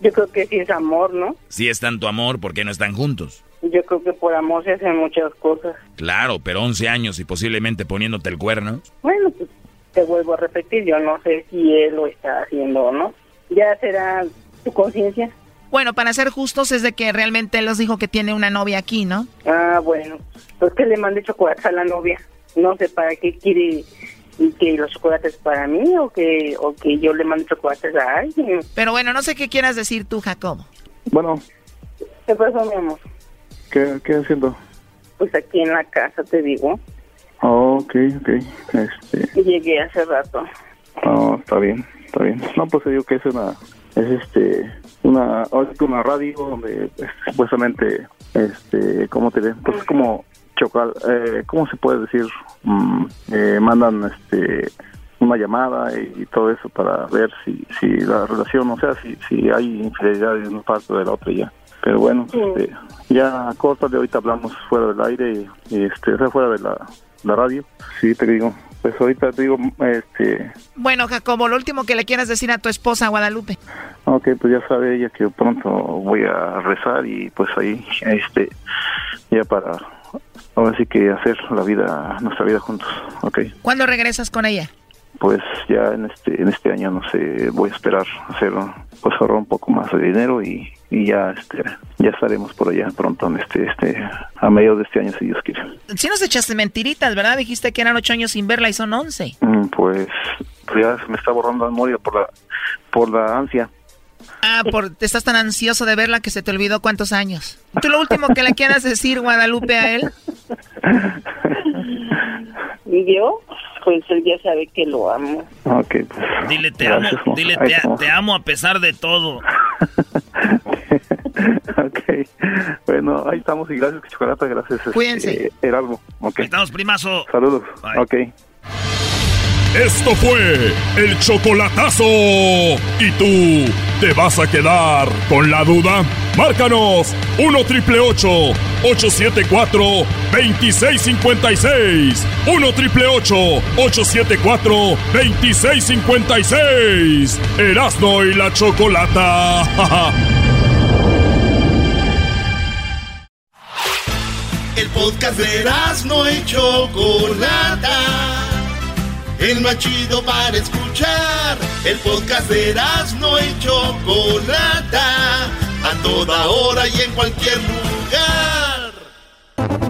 Yo creo que sí es amor, ¿no? Si es tanto amor, ¿por qué no están juntos? Yo creo que por amor se hacen muchas cosas. Claro, pero 11 años y posiblemente poniéndote el cuerno. Bueno, pues te vuelvo a repetir, yo no sé si él lo está haciendo o no. Ya será tu conciencia. Bueno, para ser justos es de que realmente él nos dijo que tiene una novia aquí, ¿no? Ah, bueno. Pues que le mande chocolates a la novia. No sé para qué quiere y que los chocolates para mí o que o que yo le mande chocolates a alguien. Pero bueno, no sé qué quieras decir tú, Jacobo. Bueno, ¿Qué pasó, mi amor? ¿qué, qué haciendo? Pues aquí en la casa, te digo. Oh, ok, ok. Este, Llegué hace rato. oh, está bien, está bien. No, pues digo que es una, es este, una, una radio donde pues, supuestamente, este, ¿cómo te diré? Pues es como chocar, eh, ¿cómo se puede decir? Mm, eh, mandan, este, una llamada y, y todo eso para ver si, si la relación, o sea, si, si hay infidelidad de una parte o de la otra ya. Pero bueno, este, ya corta de ahorita hablamos fuera del aire y, y, este, o sea, fuera de la, la radio. Sí, te digo, pues ahorita te digo, este, Bueno, Jacobo, lo último que le quieras decir a tu esposa, Guadalupe. Ok, pues ya sabe ella que pronto voy a rezar y pues ahí, este, ya para, ahora sí que hacer la vida, nuestra vida juntos, ok. ¿Cuándo regresas con ella? Pues ya en este, en este año, no sé, voy a esperar hacer, pues ahorrar un poco más de dinero y, y ya, este, ya estaremos por allá pronto en este, este, a mediados de este año, si Dios quiere. Si nos echaste mentiritas, ¿verdad? Dijiste que eran ocho años sin verla y son once. Mm, Pues, pues ya se me está borrando la memoria por la, por la ansia. Ah, por, te estás tan ansioso de verla que se te olvidó cuántos años. ¿Tú lo último que le quieras decir, Guadalupe, a él? ¿Y yo? Pues él ya sabe que lo amo. Ok, pues. Dile te Gracias, amo, mo. dile te amo a pesar de todo. ok. Bueno, ahí estamos y gracias, Chocolata, gracias. este, Cuídense. Heraldo. Ok. Ahí estamos, primazo. Saludos. Ok. Esto fue el chocolatazo. ¿Y tú te vas a quedar con la duda? Márcanos 1 triple 874 2656. 1 triple 874 2656. Erasno y la chocolata. podcast de no y Chocolata. El más chido para escuchar. El podcast de no y Chocolata. A toda hora y en cualquier lugar.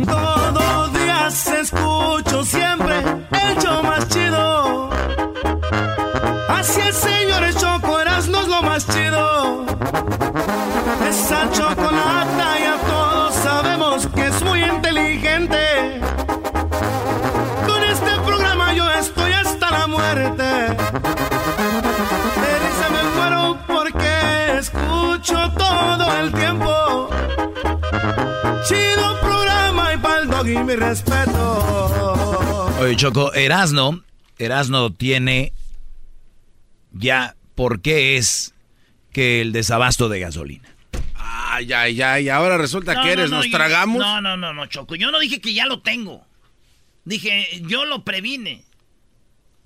Todos días escucho siempre el show más chido. Así el señor Choco Erasmo es lo más chido. Esa escucho todo el tiempo. Chido programa y pa'l doggy mi respeto. Oye, Choco, Erasno, Erasno tiene ya por qué es que el desabasto de gasolina. Ay, ay, ay, ahora resulta No, que no, eres, no, nos yo- tragamos. No, no, no, no, Choco. Yo no dije que ya lo tengo. Dije, yo lo previne.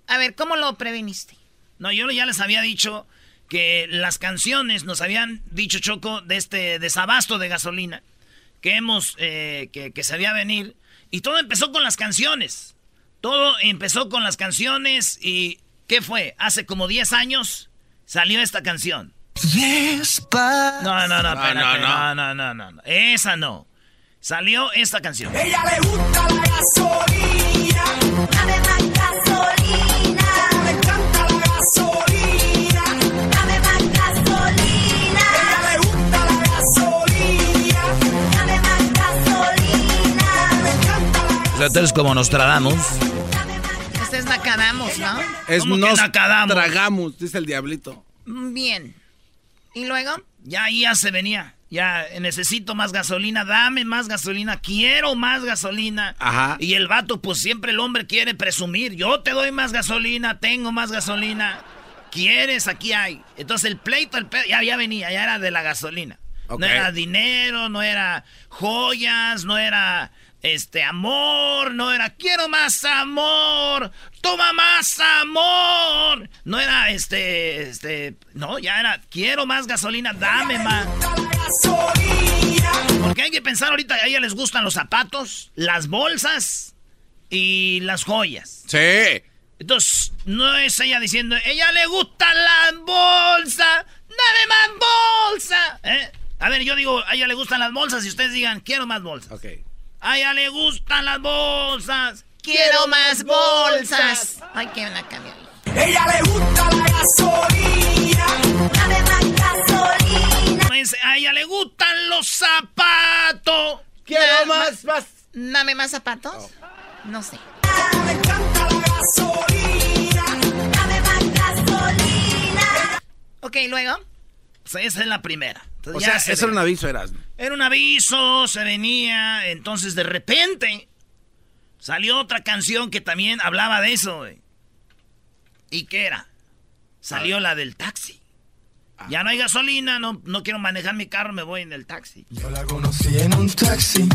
A ver, ¿cómo lo previniste? No, yo ya les había dicho que las canciones nos habían dicho, Choco, de este desabasto de gasolina. Que hemos, eh, que, que se había venir. Y todo empezó con las canciones. Todo empezó con las canciones y... ¿Qué fue? Hace como 10 años salió esta canción. No, no, no, espérate, no, no, no, no, no, no. Esa no. Salió esta canción. Ella le gusta la gasolina. Sea, tú eres como Nostradamus. Este es Nacadamos, ¿no? Es ¿Cómo que nos nacadamos? tragamos, dice el diablito. Mm, Bien. ¿Y luego? Ya ahí ya se venía. Ya eh, necesito más gasolina, dame más gasolina, quiero más gasolina. Ajá. Y el vato, pues siempre el hombre quiere presumir. Yo te doy más gasolina, tengo más gasolina. ¿Quieres? Aquí hay. Entonces el pleito, el pe- ya, ya venía, ya era de la gasolina. No era dinero, no era joyas, no era este amor, no era quiero más amor, toma más amor. No era este, este, no, ya era quiero más gasolina, dame más. Porque hay que pensar ahorita, a ella les gustan los zapatos, las bolsas y las joyas. Sí. Entonces, no es ella diciendo, ella le gusta la bolsa, dame más bolsa. ¿Eh? A ver, yo digo, a ella le gustan las bolsas y ustedes digan, quiero más bolsas. Ok. A ella le gustan las bolsas. Quiero más bolsas. Ay, qué una cambio. Ella le gusta la gasolina. Dame más gasolina. Pues a ella le gustan los zapatos. Quiero más, más. Dame más zapatos. Oh. No sé. Me encanta la gasolina. Dame más gasolina. Ok, luego. Sea, esa es la primera. Entonces, O sea, se eso era un aviso, eras. Era un aviso, se venía. Entonces, de repente, salió otra canción que también hablaba de eso, güey. ¿Y qué era? Salió la del taxi. Ya no hay gasolina, no, no quiero manejar mi carro, me voy en el taxi. Yo la conocí en un taxi.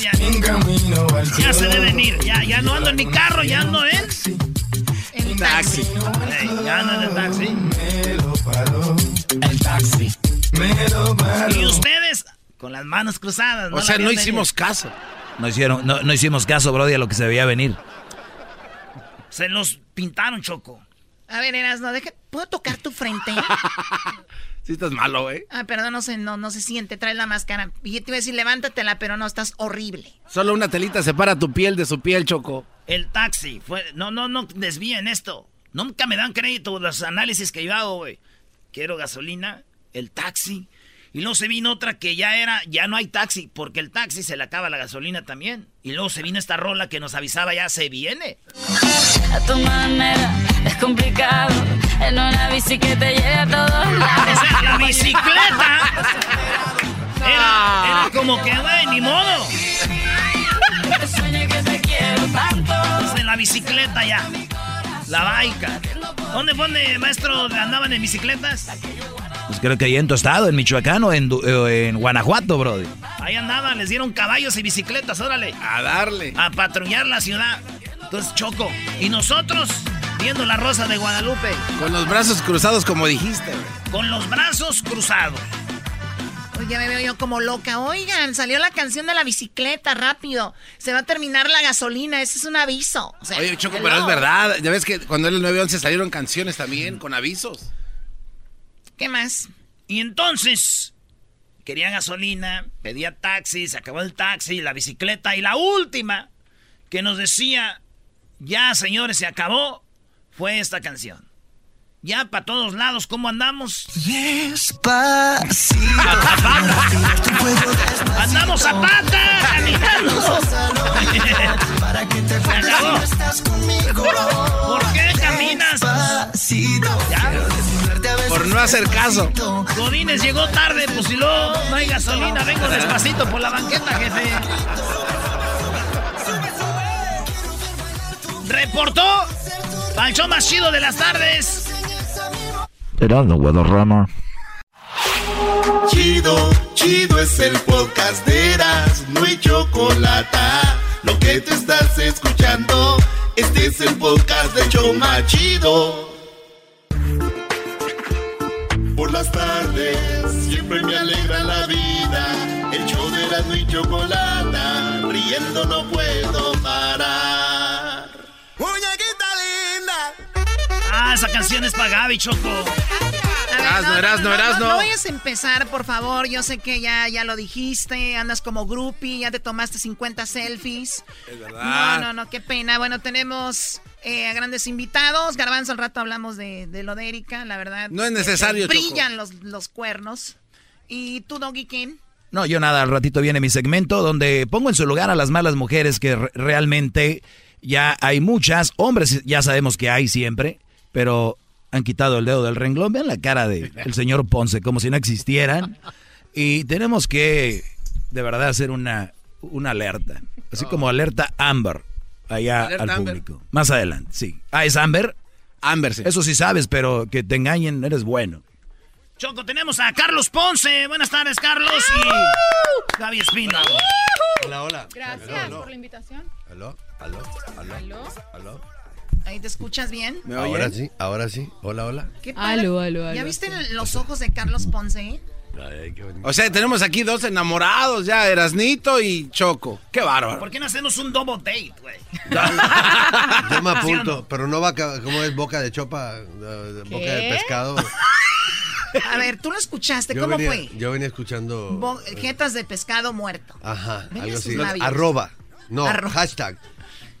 Ya, En camino al ya se debe venir, ya, ya no ando en mi carro, ya ando en... En El taxi. Ey, ya anda en el taxi. El taxi. Y ustedes con las manos cruzadas. O la sea, no hicimos caso. No, hicieron, no, no hicimos caso, Brody, a lo que se veía venir. Se los pintaron, Choco. A ver, Erasno, deja, ¿puedo tocar tu frente? Sí estás malo, güey. Ah, perdón, no se, no, no se siente, trae la máscara. Y te iba a decir, levántatela, pero no, estás horrible. Solo una telita separa tu piel de su piel, Choco. El taxi fue. No, no, no desvíen esto. Nunca me dan crédito los análisis que yo hago, güey. Quiero gasolina, el taxi. Y luego se vino otra que ya era, ya no hay taxi, porque el taxi se le acaba la gasolina también. Y luego se vino esta rola que nos avisaba ya se viene. A tu manera es complicado. En una bici que te lleve a todos lados. O sea, la bicicleta era, era como que, güey, ni modo. Pues en la bicicleta ya. La baica. ¿Dónde fue donde, maestro, andaban en bicicletas? Pues creo que ahí en Tostado, en Michoacán o en, eh, Guanajuato, Brody. Ahí andaban, les dieron caballos y bicicletas, órale. A darle. A patrullar la ciudad. Entonces, Choco. Y nosotros, viendo la rosa de Guadalupe, Con los brazos cruzados, como dijiste, güey. con los brazos cruzados. Oye, ya me veo yo como loca. Oigan, salió la canción de la bicicleta, rápido. Se va a terminar la gasolina, ese es un aviso. O sea, Oye, Choco, hello. pero es verdad. Ya ves que cuando era el 911 salieron canciones también con avisos. ¿Qué más? Y entonces, quería gasolina, pedía taxi, se acabó el taxi, la bicicleta. Y la última que nos decía, ya señores, se acabó, fue esta canción. Ya para todos lados, ¿cómo andamos? Despacito. A pata. Andamos a pata, caminando. Para que te acabó. ¿Por qué caminas? Ya. Por no hacer caso. Godínez llegó tarde, pues si no, no hay gasolina, vengo despacito por la banqueta, jefe. Reportó Pancho más chido de las tardes. Gerardo Guadarrama. Chido, chido es el podcast de Eras, no hay chocolate. Lo que te estás escuchando, este es el podcast de Choma Chido. Por las tardes, siempre me alegra la vida. El show de Erasmo y chocolate, riendo no puedo Ah, esa canción es para Gaby, Choco. Erasno, Erasno, Erasno. No vayas a empezar, por favor. Yo sé que ya, ya lo dijiste. Andas como groupie, ya te tomaste 50 selfies. Es No, verdad. no, no, qué pena. Bueno, tenemos eh, a grandes invitados. Garbanzo, al rato hablamos de, de lo de Erika, la verdad. No es necesario, te Brillan los, los cuernos. ¿Y tú, Doggy King? No, yo nada, al ratito viene mi segmento donde pongo en su lugar a las malas mujeres que re- realmente ya hay muchas, hombres ya sabemos que hay siempre, pero han quitado el dedo del renglón. Vean la cara del señor Ponce, como si no existieran. Y tenemos que, de verdad, hacer una, una alerta, así como alerta Amber allá Alerta al Amber. público. Más adelante, sí. Ah, ¿es Amber? Amber, sí. Eso sí sabes, pero que te engañen, eres bueno. Choco, tenemos a Carlos Ponce. Buenas tardes, Carlos. Y Gaby Espino. Hola, hola. Gracias por la invitación. Aló, aló, aló, Aló. ¿Ahí te escuchas bien? ¿Me Ahora sí, ahora sí. Hola, hola. ¿Qué. Aló, aló, aló. ¿Ya viste los ojos de Carlos Ponce? Ay, qué bonito. O sea, tenemos aquí dos enamorados ya, Erasnito y Choco. Qué bárbaro. ¿Por qué no hacemos un double date, güey? Yo me ¿Sí o apunto, pero no va a ¿cómo es boca de chopa? eh, Boca de pescado. A ver, tú lo escuchaste, Yo ¿cómo venía, fue? Yo venía escuchando. Bo- jetas de pescado muerto. Ajá, algo así. labios. Arroba. No, hashtag.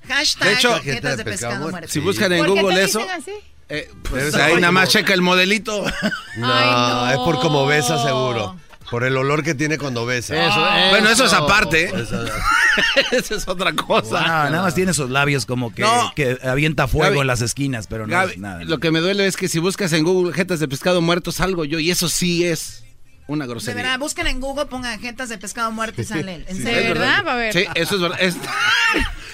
Hashtag De hecho, jetas de pescado muerto. Si buscan en ¿Por qué Google eso, así? eh, pues ser ahí nada más checa el modelito. No, es por como besa seguro. Por el olor que tiene cuando besa. Eso, eso. Bueno, eso es aparte, ¿eh? Eso- Esa es otra cosa. No, nada más tiene esos labios como que, No. que avienta fuego Gaby, en las esquinas, pero no Gaby, es nada. lo que me duele es que si buscas en Google jetas de pescado muerto salgo yo y eso sí es una De grosería. verdad, busquen en Google, pongan jetas de pescado muerto y sale él. ¿En Sí, serio? es verdad. A ver. Sí, eso es verdad. Es-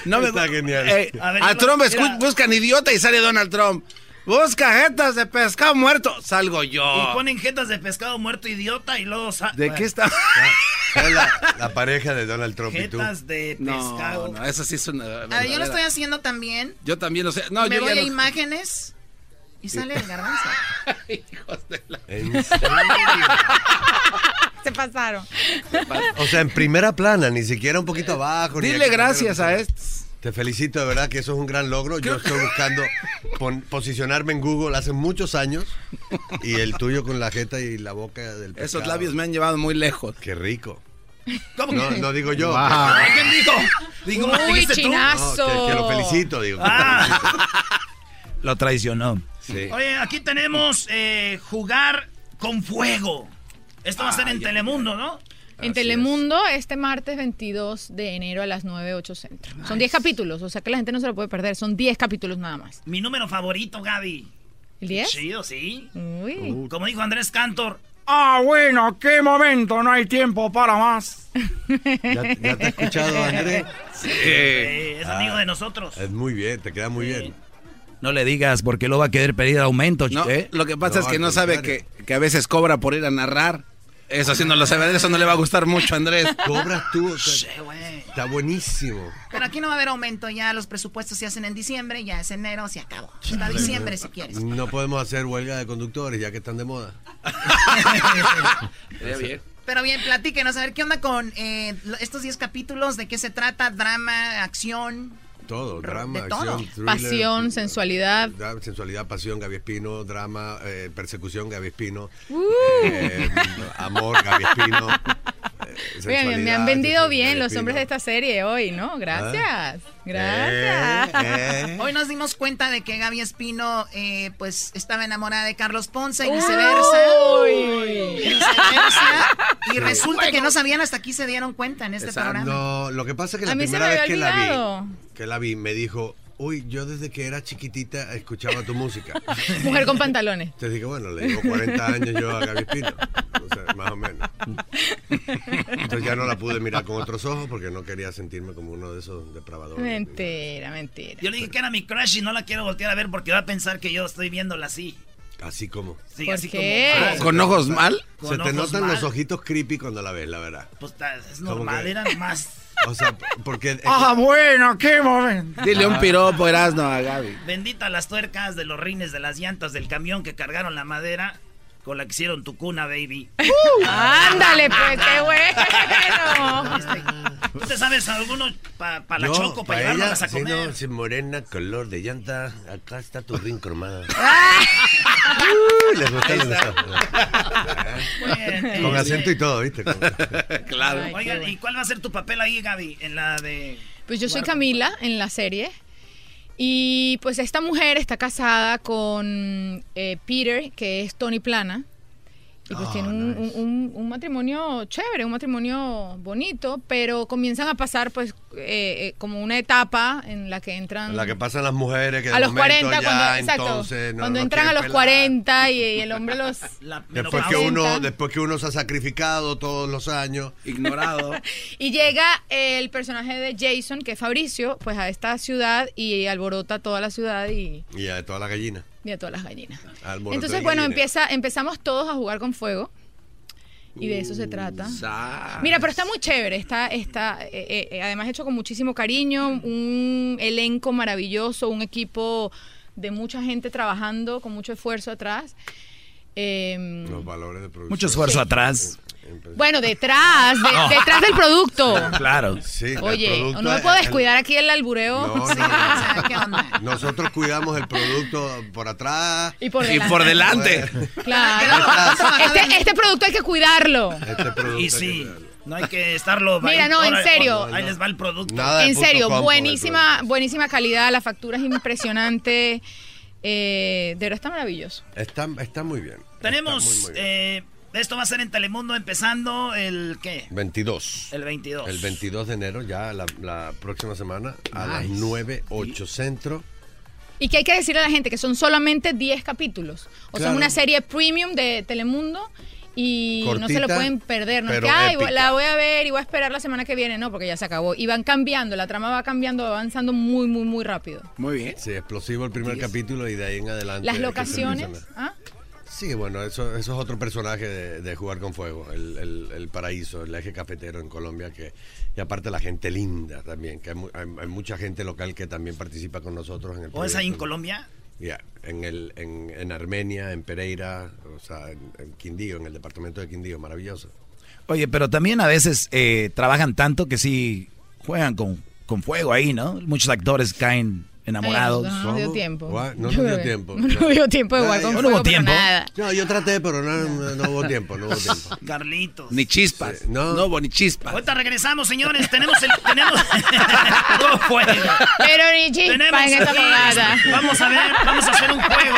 No me Está genial. Eh, A ver, a yo Trump buscan idiota y sale Donald Trump. Busca jetas de pescado muerto. Salgo yo. Y ponen jetas de pescado muerto idiota y luego... sa- ¿De qué está? Es la, la pareja de Donald Trump y tú. Jetas de pescado. no, eso sí es una. A ver, yo lo estoy haciendo también. Yo también lo sé. No, Me yo voy a no- imágenes y sale el garbanzo. ¿En serio? Se pasaron. O sea, en primera plana, ni siquiera un poquito abajo. Dile gracias primero. a estos. Te felicito, de verdad que eso es un gran logro. Yo estoy buscando pon- posicionarme en Google hace muchos años y el tuyo con la jeta y la boca del pescado. Esos labios me han llevado muy lejos. Qué rico. ¿Cómo No, que? no digo yo. Wow. ¿Quién dijo? Digo, Uy, chinazo. No, que, que lo felicito, digo. Ah. Lo traicionó. Sí. Oye, aquí tenemos eh, jugar con fuego. Esto va a ser en Telemundo, ¿no? En Telemundo, este martes 22 de enero a las 9, 8 centro. Son 10 capítulos, o sea que la gente no se lo puede perder. Son 10 capítulos nada más. Mi número favorito, Gaby. ¿El 10? Chido, sí. Uy. Como dijo Andrés Cantor. Ah, bueno, qué momento, no hay tiempo para más. ¿Ya, ya te he escuchado, Andrés? eh, es Ah. amigo de nosotros. Es muy bien, te queda muy bien. No le digas porque lo va a querer pedir aumento, No, ¿eh? lo que pasa No, es que no sabe que, que a veces cobra por ir a narrar. Eso sí no lo sabe, eso no le va a gustar mucho a Andrés. Cobras tú. está buenísimo. Pero aquí no va a haber aumento, ya los presupuestos se hacen en diciembre, ya es enero, se acabó. Hasta diciembre si quieres. No podemos hacer huelga de conductores ya que están de moda. Bien. Pero bien, platíquenos, a ver qué onda con eh, estos 10 capítulos, de qué se trata, drama, acción. Todo, drama, de todo. acción, thriller, Pasión, sensualidad. dra- sensualidad, pasión, Gaby Espino, drama, eh, persecución, Gaby Espino, Uh. eh, amor, Gaby Espino. eh, Oigan, me sensualidad, han vendido Gaby bien los Espino. hombres de esta serie hoy, ¿no? Gracias. Gracias. Eh, eh. Hoy nos dimos cuenta de que Gaby Espino, eh, pues, estaba enamorada de Carlos Ponce y viceversa. Uy. Viceversa. Y resulta que no sabían hasta aquí se dieron cuenta en este Exacto. programa. No, lo que pasa es que la A mí se primera me vez había que la olvidado. vi, que la vi, me dijo, uy, yo desde que era chiquitita escuchaba tu música. Mujer con pantalones. Entonces dije, bueno, le digo 40 años yo a Gaby Espino. O sea, más o menos. Entonces ya no la pude mirar con otros ojos porque no quería sentirme como uno de esos depravadores. Mentira, mentira. Yo le dije que era mi crush y no la quiero voltear a ver porque va a pensar que yo estoy viéndola así. Así como. Sí, ¿Por así qué? como. ah, ¿Con ojos mal? con Se te notan mal. los ojitos creepy cuando la ves, la verdad. Pues es ¿Cómo normal, que? era más. O sea, porque... Ah, bueno, qué momento. Dile un piropo, Erasno, a Gaby. Bendita las tuercas de los rines de las llantas del camión que cargaron la madera con la que hicieron tu cuna, baby. Ándale, pues, qué bueno. ¿Tú te sabes alguno para la Yo, choco, para pa' llevárnoslas a sí, comer? no, sí, morena, color de llanta, acá está tu ring cromado. Uy, les. Bueno, Con eh, acento y todo, ¿viste? Claro. Ay, Oigan, bueno. ¿y cuál va a ser tu papel ahí, Gaby? En la de. Pues yo soy Camila en la serie. Y pues esta mujer está casada con eh, Peter, que es Tony Plana. Y pues Oh, tiene un, nice. un- un- un matrimonio chévere, un matrimonio bonito, pero comienzan a pasar pues eh, eh, como una etapa en la que entran... La que pasan las mujeres que de a los momento 40, ya, cuando, exacto, entonces, no- cuando no entran a los quieren 40 y, y el hombre los... la Después que, uno, después que uno se ha sacrificado todos los años. Ignorado. Y llega el personaje de Jason, que es Fabricio, pues a esta ciudad y alborota toda la ciudad y, Y a toda la gallina. Y a todas las gallinas. Alboroto Entonces, bueno, empieza, empezamos todos a jugar con fuego. Y de eso se trata. Sa- Mira, pero está muy chévere. Está, está eh, eh, además hecho con muchísimo cariño, un elenco maravilloso, un equipo de mucha gente trabajando con mucho esfuerzo atrás. Eh, Los valores de producción. Mucho esfuerzo Sí. atrás. Bueno, detrás, de- No. detrás del producto. Claro. Sí, Oye, producto no me puedo el- descuidar aquí el albureo. No, no, O sea, ¿qué onda? Nosotros cuidamos el producto por atrás. Y por Y delante. por delante. Claro. Este, este producto hay que cuidarlo. Este producto Y hay sí, que- no hay que estarlo. Mira, no, en serio. Ahí les va el producto. Nada En serio, com buenísima, buenísima calidad, la factura es impresionante. Eh, de verdad está maravilloso. Está, está muy bien. Tenemos. Está muy, muy bien. eh, esto va a ser en Telemundo empezando el. ¿Qué? 22. El 22. El 22 de enero, ya la, la próxima semana, a las Nice. 9, 8 centro. Y que hay que decirle a la gente que son solamente 10 capítulos. O sea, Claro. una serie premium de Telemundo. y no se lo pueden perder. No es que, "Ay, épica". la voy a ver y voy a esperar la semana que viene. No, porque ya se acabó. Y van cambiando, la trama va cambiando, va avanzando muy, muy, muy rápido. Muy bien. Sí, explosivo el primer capítulo y de ahí en adelante. Las locaciones. ¿ah? Sí, bueno, eso, eso es otro personaje de, de Jugar con Fuego, el, el- el paraíso, el eje cafetero en Colombia, que y aparte la gente linda también, que hay, mu- hay- hay mucha gente local que también participa con nosotros en el ¿O es ahí en. Colombia? Ya, en, el, en, en Armenia, en Pereira, o sea, en, en Quindío, en el departamento de Quindío, maravilloso. Oye, pero también a veces eh, trabajan tanto que sí juegan con, con fuego ahí, ¿no? Muchos actores caen enamorados. Ay, no nos dio tiempo. What? No nos dio tiempo. No dio tiempo de jugar con No fuego, hubo tiempo. nada. No, yo traté, pero no, no, no hubo tiempo, no hubo tiempo. Carlitos. Ni chispas. no. hubo ni chispas. Ahorita regresamos, señores. Tenemos el. Tenemos. No fuego. Pero ni chispa Tenemos en esta aquí- fogata. Vamos a ver, vamos a hacer un juego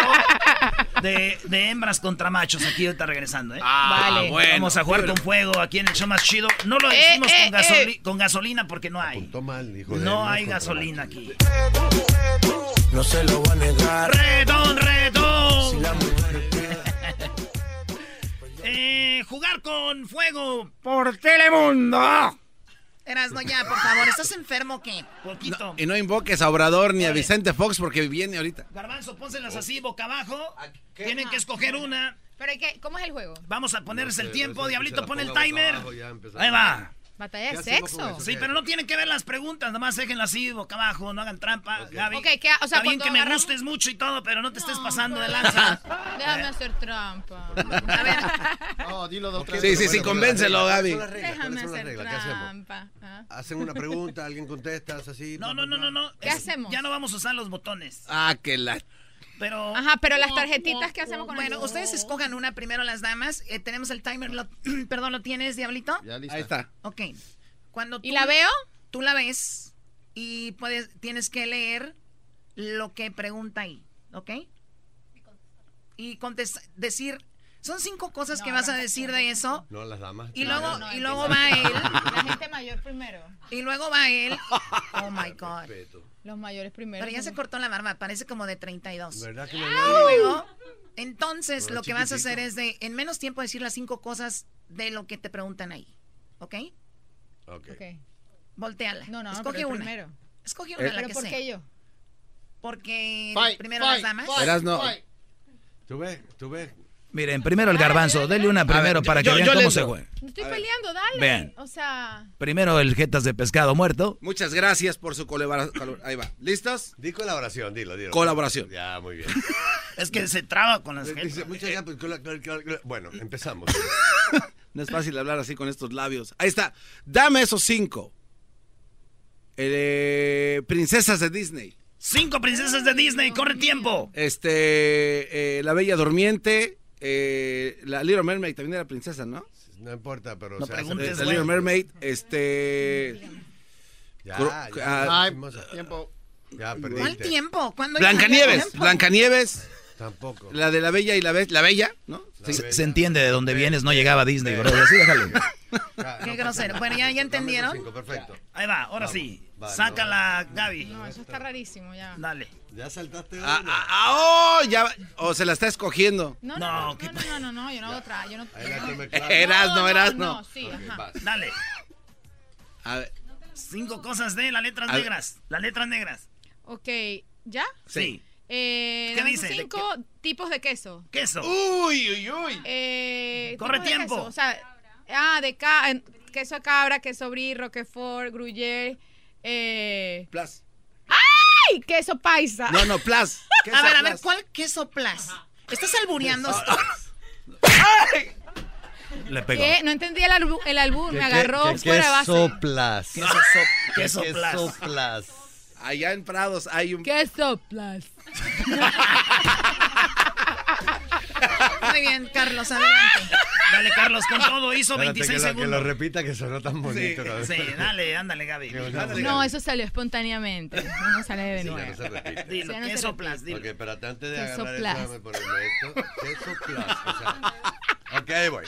de, de hembras contra machos aquí ahorita regresando, ¿eh? Ah, Vale. bueno. Vamos a jugar con fuego aquí en el show más chido. No lo Eh, decimos eh, con, gasoli- eh. con gasolina porque no hay. mal, hijo de No él, hay gasolina aquí. No se lo va a negar. ¡Redón, redón! Si la mujer Eh, jugar con fuego por Telemundo. Erasno, ya, por favor. ¿Estás enfermo o qué? Poquito. Y no invoques a Obrador ni a Vicente Fox porque viene ahorita. Garbanzo, pónselas así boca abajo. Tienen que escoger una. ¿Pero qué? ¿Cómo es el juego? Vamos a ponerles el tiempo. Diablito, pon el timer. abajo, ya empezamos. Ahí va. ¿Batalla de ¿Qué hacemos sexo? Sí, pero no tienen que ver las preguntas, nomás déjenlas así, boca abajo, no hagan trampa, Gaby. Ok, ¿qué- o sea, Está bien que me gustes mucho y todo, pero no te estés pasando de lanza. Déjame hacer trampa. A ver, No, dilo de otra Sí, vez. sí, sí, convéncelo, Gaby. Déjame ¿Cuáles son las hacer reglas? ¿Qué hacemos? trampa. ¿ah? Hacen una pregunta, alguien contesta, es así. No, no, no, no, no. ¿Qué Es- hacemos? Ya no vamos a usar los botones. Ah, que la. Pero. Ajá, pero las tarjetitas, ¿qué hacemos con bueno, eso? ustedes escojan una primero las damas. Eh, tenemos el timer. lo- perdón, ¿lo tienes, Diablito? Ya lista. Ahí está. Ok. Cuando ¿Y tú- la veo? Tú la ves y puedes, tienes que leer lo que pregunta ahí, ¿ok? Y contesta, decir, son cinco cosas que vas a decir de eso. No, las damas. Y luego, no, y luego va él, La gente mayor primero. y luego va él. Oh my God. Respeto. Los mayores primero. Pero ya se cortó la barba, parece como de 32. ¿Verdad que Y me luego, entonces Pero lo que vas a hacer es de, en menos tiempo, decir las cinco cosas de lo que te preguntan ahí. ¿Ok? Ok. Ok. Volteala. No, no, Escoge una. primero. Escoge una, la ¿Pero que por sea. qué yo? Porque Fight, primero fight, las damas. fight, Eras no. fight. ¿Tú ves? ¿Tú ves? Miren, primero el garbanzo. Denle una primero para que vean yo cómo se juega. No estoy peleando, dale. Vean. O sea, Primero el jetas de pescado muerto. Muchas gracias por su colaboración. Ahí va. ¿Listos? Di colaboración, dilo, dilo. Colaboración. Ya, muy bien. Es que se traba con las Dice, gente. muchas ya, pues, Bueno, empezamos. No es fácil hablar así con estos labios. Ahí está. Dame esos cinco. Eh, princesas de Disney. Cinco princesas de Disney, corre tiempo. Este, eh, La Bella Durmiente. Eh, la Little Mermaid también era princesa, ¿no? No importa, pero. No se hace- preguntes, la. Little Mermaid. Este. Ya, ya, ah, hermosa. Tiempo. Ya ¿Cuál perdiste. tiempo? ¿Cuándo Blancanieves. tiempo? Blancanieves. Tampoco. La de la Bella y la Bestia. La Bella, ¿no? La Se, bella. se entiende de dónde vienes, no llegaba a Disney, bro. Así déjalo. Qué grosero. Bueno, ya- ya entendieron. cinco, perfecto. Ahí va, ahora Vamos, sí. Sácala, Gaby. no, eso está rarísimo ya. Dale. Ya saltaste Ah, una. ah, ah, oh, ya. O se la está escogiendo. No, No, no, no, ¿qué no, no, no, no, yo no hago otra. Yo no. Eras, no, eras, no. no. sí, Ok, ajá. vas. Dale. A ver, Cinco cosas de las letras negras. Las letras negras. Ok, ¿ya? Sí. Eh, ¿Qué dice? ¿De Cinco tipos de queso. Queso. Uy, uy, uy. Eh, Corre tiempo. queso, O sea, ah, de ca queso de cabra, queso brie, roquefort, gruyère, eh, Plus. ¡ay! Queso paisa. No, no, plus. Queso A ver, a ver. ¿cuál queso plas? ¿Estás albureando? Le pegó. ¿Qué? No entendí el, albu- el albur, me ¿Qué- agarró qué- fuera de base. queso plas? Queso, so- queso ¿Qué plas. soplas? Allá en Prados hay un. Queso plus. Muy bien, Carlos, adelante. Dale, Carlos, con todo. Hizo Espérate, 26 que, lo, que lo segundos. repita que sonó tan bonito. Sí, dale, ándale, Gaby. No, eso salió espontáneamente. No sale de Sí, nuevo. no se repite. Dilo, Sí, no se queso repite. plas, dilo. Ok, espérate, antes de Queso agarrar eso, déjame ponerme esto. Queso plas. O sea, ok, ahí voy.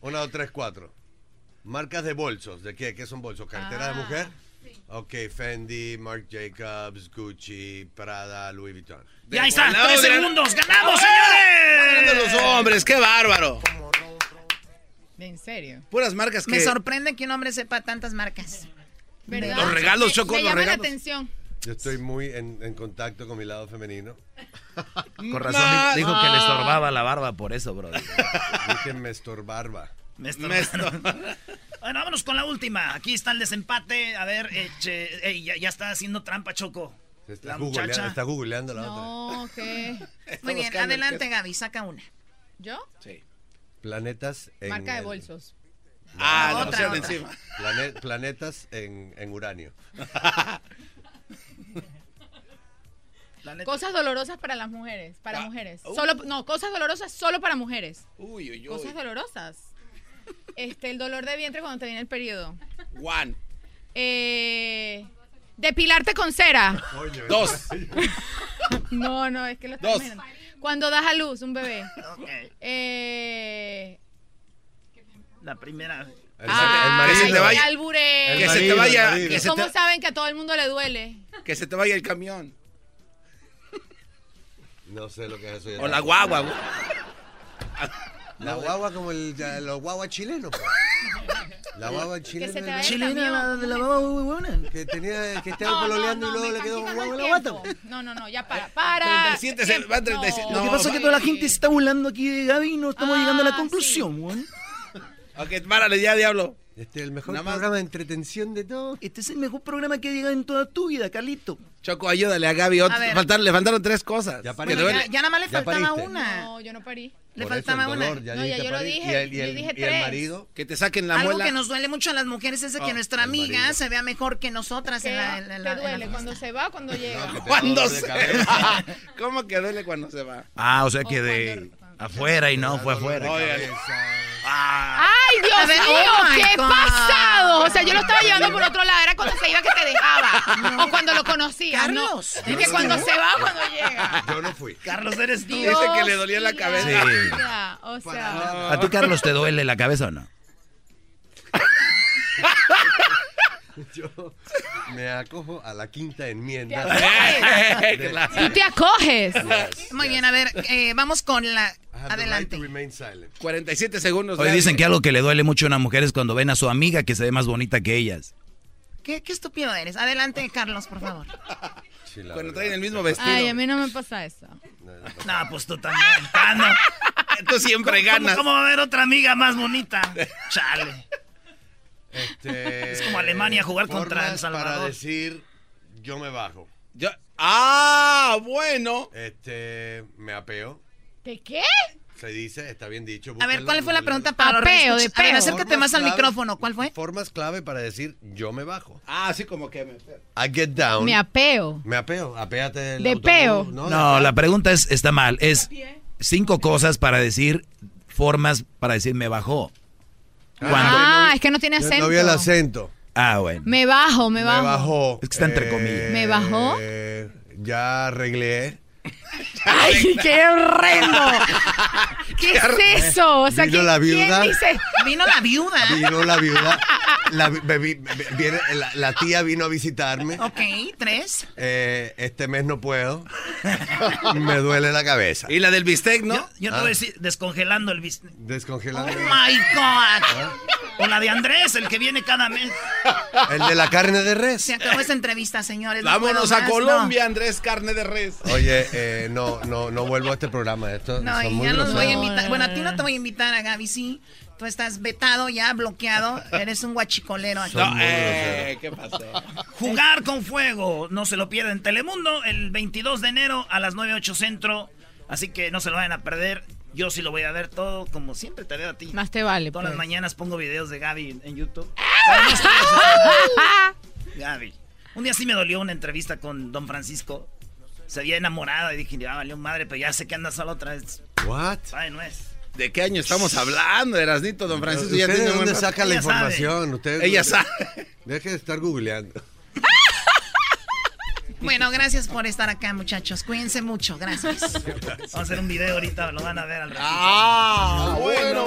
Una, dos, tres, cuatro. Marcas de bolsos. ¿De qué? ¿Qué son bolsos? ¿Cartera de Ah, mujer? Ok, Fendi, Marc Jacobs, Gucci, Prada, Louis Vuitton. Ya está, volado, tres segundos. ¡Ganamos, Señores! los hombres, qué bárbaro. ¿En serio? Puras marcas que... Me sorprende que un hombre sepa tantas marcas. ¿Verdad? Los regalos, Choco, Me los llama la regalos. atención. Yo estoy muy en, en contacto con mi lado femenino. Con razón di- dijo que le estorbaba la barba por eso, bro. Dije me estorbarba. Me estorbaron. bueno, vámonos con la última. Aquí está el desempate. A ver, ya está haciendo trampa, Choco. Está, La googleando, muchacha. está googleando la otra. No, ¿qué? Muy bien, adelante. Gaby, saca una. ¿Yo? Sí. Planetas en. Marca de el- bolsos. Ah, no, no, otra, pusieron otra. encima. plane- planetas en, en uranio. Cosas dolorosas para las mujeres. Para Ah, mujeres. uh. Solo, no, cosas dolorosas solo para mujeres. Uy, uy, uy. Cosas dolorosas. Este, el dolor de vientre cuando te viene el periodo. One. Eh, depilarte con cera. Dos. No, no, es que lo estoy Dos. imaginando. Cuando das a luz un bebé. Eh, La primera. El, ay, Que se te vaya- alburé. El Que se te marido, vaya... el marido. Que se ¿Cómo te, saben que a todo el mundo le duele? que se te vaya el camión. No sé lo que es eso. ya O la guagua. güey. La guagua como el, ya, los guaguas chilenos. pues. La guagua Que chilena. se te vaya el Chilena, la de la baba huevona. Que tenía que estaba No, no, pololeando no, y luego le quedó quitando guagua el la guata. tiempo. No, no, no, ya para, para. 37 se- van 37. No, Lo que pasa es que toda la gente se está burlando aquí de Gaby y no estamos Ah, llegando a la conclusión, weón. Ok, párale ya, diablo. Este es el mejor Nada más- programa de entretención de todo. Este es el mejor programa que ha llegado en toda tu vida, Carlito. Choco, ayúdale a Gaby. A ver. faltaron- le faltaron tres cosas. Ya. Bueno, duele. ya, ya nada más le ¿Ya faltaba pariste? una. No, yo no parí. Le faltaba una. ya No, ya yo lo dije, Y el, y yo el- dije y el tres. marido. Que te saquen la Algo muela. que nos duele mucho a las mujeres es de que Oh, nuestra amiga marido. se vea mejor que nosotras ¿Qué en la, en la- te la- en la duele? ¿Cuando se va o cuando llega? que te da ¿Cuándo dolor de se va? ¿Cómo que duele cuando se va? Ah, o sea que de cuando- afuera y no fue afuera. cabeza. ¡Ay, Dios ver, mío! oh ¡Qué God. pasado! O sea, yo lo estaba llevando por otro lado. Era cuando se iba que te dejaba. O cuando lo conocías, Carlos. ¿no? Es que cuando se va o cuando llega. Yo no fui. Carlos, eres tú. Dios Dice que le dolía la cabeza. vida. O sea, ¿A ti, Carlos, te duele la cabeza o no? Yo me acojo a la quinta te enmienda. acoges. Tú te acoges. Muy bien, a ver, eh, vamos con la... Right Adelante. to remain silent. 47 segundos. Hoy dicen que algo que le duele mucho a una mujer es cuando ven a su amiga que se ve más bonita que ellas. ¿Qué, qué estúpido eres. Adelante, Carlos, por favor. Sí, Cuando traen el mismo vestido. Ay, a mí no me pasa eso. No, pues tú también. Ah, no. Tú siempre ¿Cómo, ganas. cómo va a haber otra amiga más bonita? Chale. Este, Es como Alemania jugar contra El Salvador. Para decir, yo me bajo. Yo- Ah, bueno. Este, me apeo. ¿De qué? Se dice, está bien dicho. A ver, ¿cuál fue la pregunta para Apeo, de reescuchas? A ver, peo. acércate Formas más al micrófono. ¿Cuál fue? Formas clave para decir, yo me bajo. Ah, sí, como que me... I get down. Me apeo. Me apeo. Apéate del De autobús, peo. No, No, la pregunta es, está mal. Es cinco cosas para decir, formas para decir me bajó. Cuando, Ah, es que no tiene acento. No vi el acento. ah, bueno. Me bajo, me Me bajo. bajó. Es que está entre comillas. ¿Me bajó? Eh, Ya arreglé. ¡Ay, qué horrendo! ¿Qué es eso? O sea, Vino ¿quién, la viuda. ¿quién dice? Vino la viuda. Vino la viuda. La, tía vino a visitarme. Ok, tres. Eh, este mes no puedo. Me duele la cabeza. Y la del bistec, ¿no? Yo, yo te Ah. voy a decir, descongelando el business. Descongelando. Oh my God. O la de Andrés, el que viene cada mes. El de la carne de res. Se acabó esta entrevista, señores. no Vámonos a más, Colombia, Andrés Carne de Res. Oye, eh, no, no, no vuelvo a este programa. Esto No, son y muy ya los voy a invitar. Bueno, a ti no te voy a invitar, a Gaby, sí. Tú estás vetado ya, bloqueado. Eres un guachicolero aquí. No, eh. ¿qué pasó? Jugar con fuego. No se lo pierdan. Telemundo el 22 de enero a las 9.08 centro. Así que no se lo vayan a perder. Yo sí lo voy a ver todo, como siempre te veo a ti. Más te vale, Todas las pues. mañanas pongo videos de Gaby en, YouTube. Gaby. Un día sí me dolió una entrevista con Don Francisco. Se había enamorado y dije, ya valió madre, pero ya sé que anda sola otra vez. What? Ay, no es. ¿De qué año estamos hablando, Erasnito? Don Francisco ya ¿Usted tiene dónde saca la Ella sabe. información? Usted, Ella sabe. Deje de estar googleando. Bueno, gracias por estar acá, muchachos. Cuídense mucho. Gracias. Vamos a hacer un video ahorita, lo van a ver al ratito. Ah, bueno.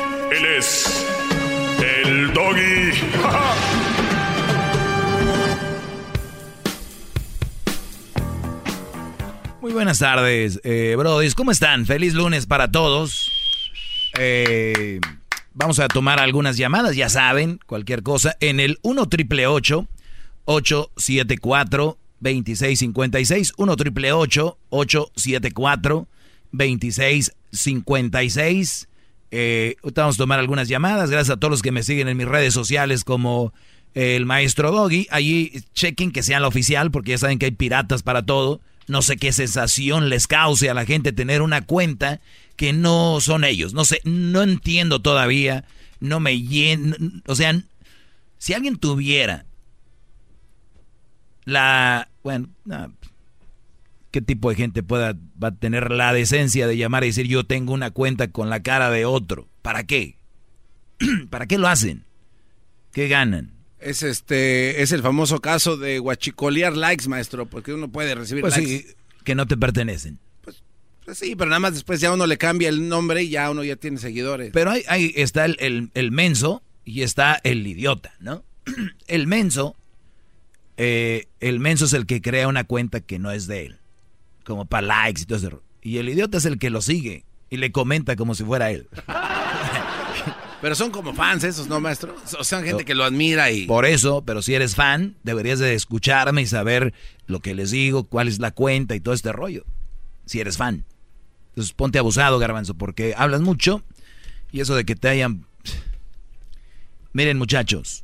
Él es el doggy. Muy buenas tardes, eh, brodis. ¿Cómo están? Feliz lunes para todos. Eh, vamos a tomar algunas llamadas, ya saben, cualquier cosa, en el 1 triple 874 2656 1 triple 874 2656 eh, vamos a tomar algunas llamadas. Gracias a todos los que me siguen en mis redes sociales como el maestro Doggy. Allí chequen que sean la oficial porque ya saben que hay piratas para todo. No sé qué sensación les cause a la gente tener una cuenta que no son ellos. No sé, no entiendo todavía. No me lleno. O sea, si alguien tuviera la. Bueno, ¿qué tipo de gente pueda, va a tener la decencia de llamar y decir yo tengo una cuenta con la cara de otro? ¿Para qué? ¿Para qué lo hacen? ¿Qué ganan? Es este, es el famoso caso de guachicolear likes, maestro, porque uno puede recibir pues likes. Sí, que no te pertenecen. Pues, pues, sí, pero nada más después ya uno le cambia el nombre y ya uno ya tiene seguidores. Pero ahí, ahí está el, el, el, menso y está el idiota, ¿no? El menso, eh, el menso es el que crea una cuenta que no es de él, como para likes y todo eso. Y el idiota es el que lo sigue y le comenta como si fuera él. Pero son como fans esos, ¿no, maestro? O sea, gente que lo admira y... Por eso, pero si eres fan, deberías de escucharme y saber lo que les digo, cuál es la cuenta y todo este rollo. Si eres fan. Entonces ponte abusado, garbanzo, porque hablas mucho y eso de que te hayan... Miren, muchachos,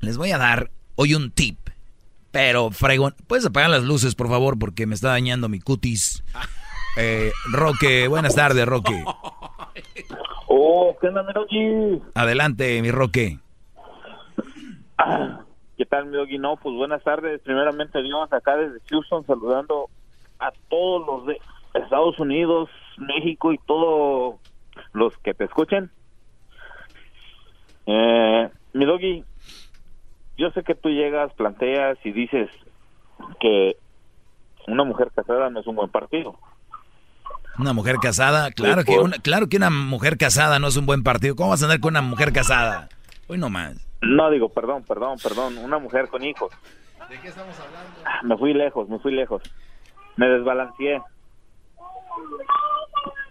les voy a dar hoy un tip, pero fregón. ¿Puedes apagar las luces, por favor? Porque me está dañando mi cutis. Eh, Roque, buenas tardes, Roque. Oh, ¿qué onda, mi Adelante, mi Roque. ¿Qué tal, mi Doggy? No, pues buenas tardes. Primeramente, Dios, acá desde Houston, saludando a todos los de Estados Unidos, México y todos los que te escuchen. Eh, mi Doggy, yo sé que tú llegas, planteas y dices que una mujer casada no es un buen partido. Una mujer casada, claro que una, claro que una mujer casada no es un buen partido. ¿Cómo vas a andar con una mujer casada? Hoy no más. No digo, perdón, perdón, perdón, una mujer con hijos. ¿De qué estamos hablando? Me fui lejos, me fui lejos. Me desbalanceé.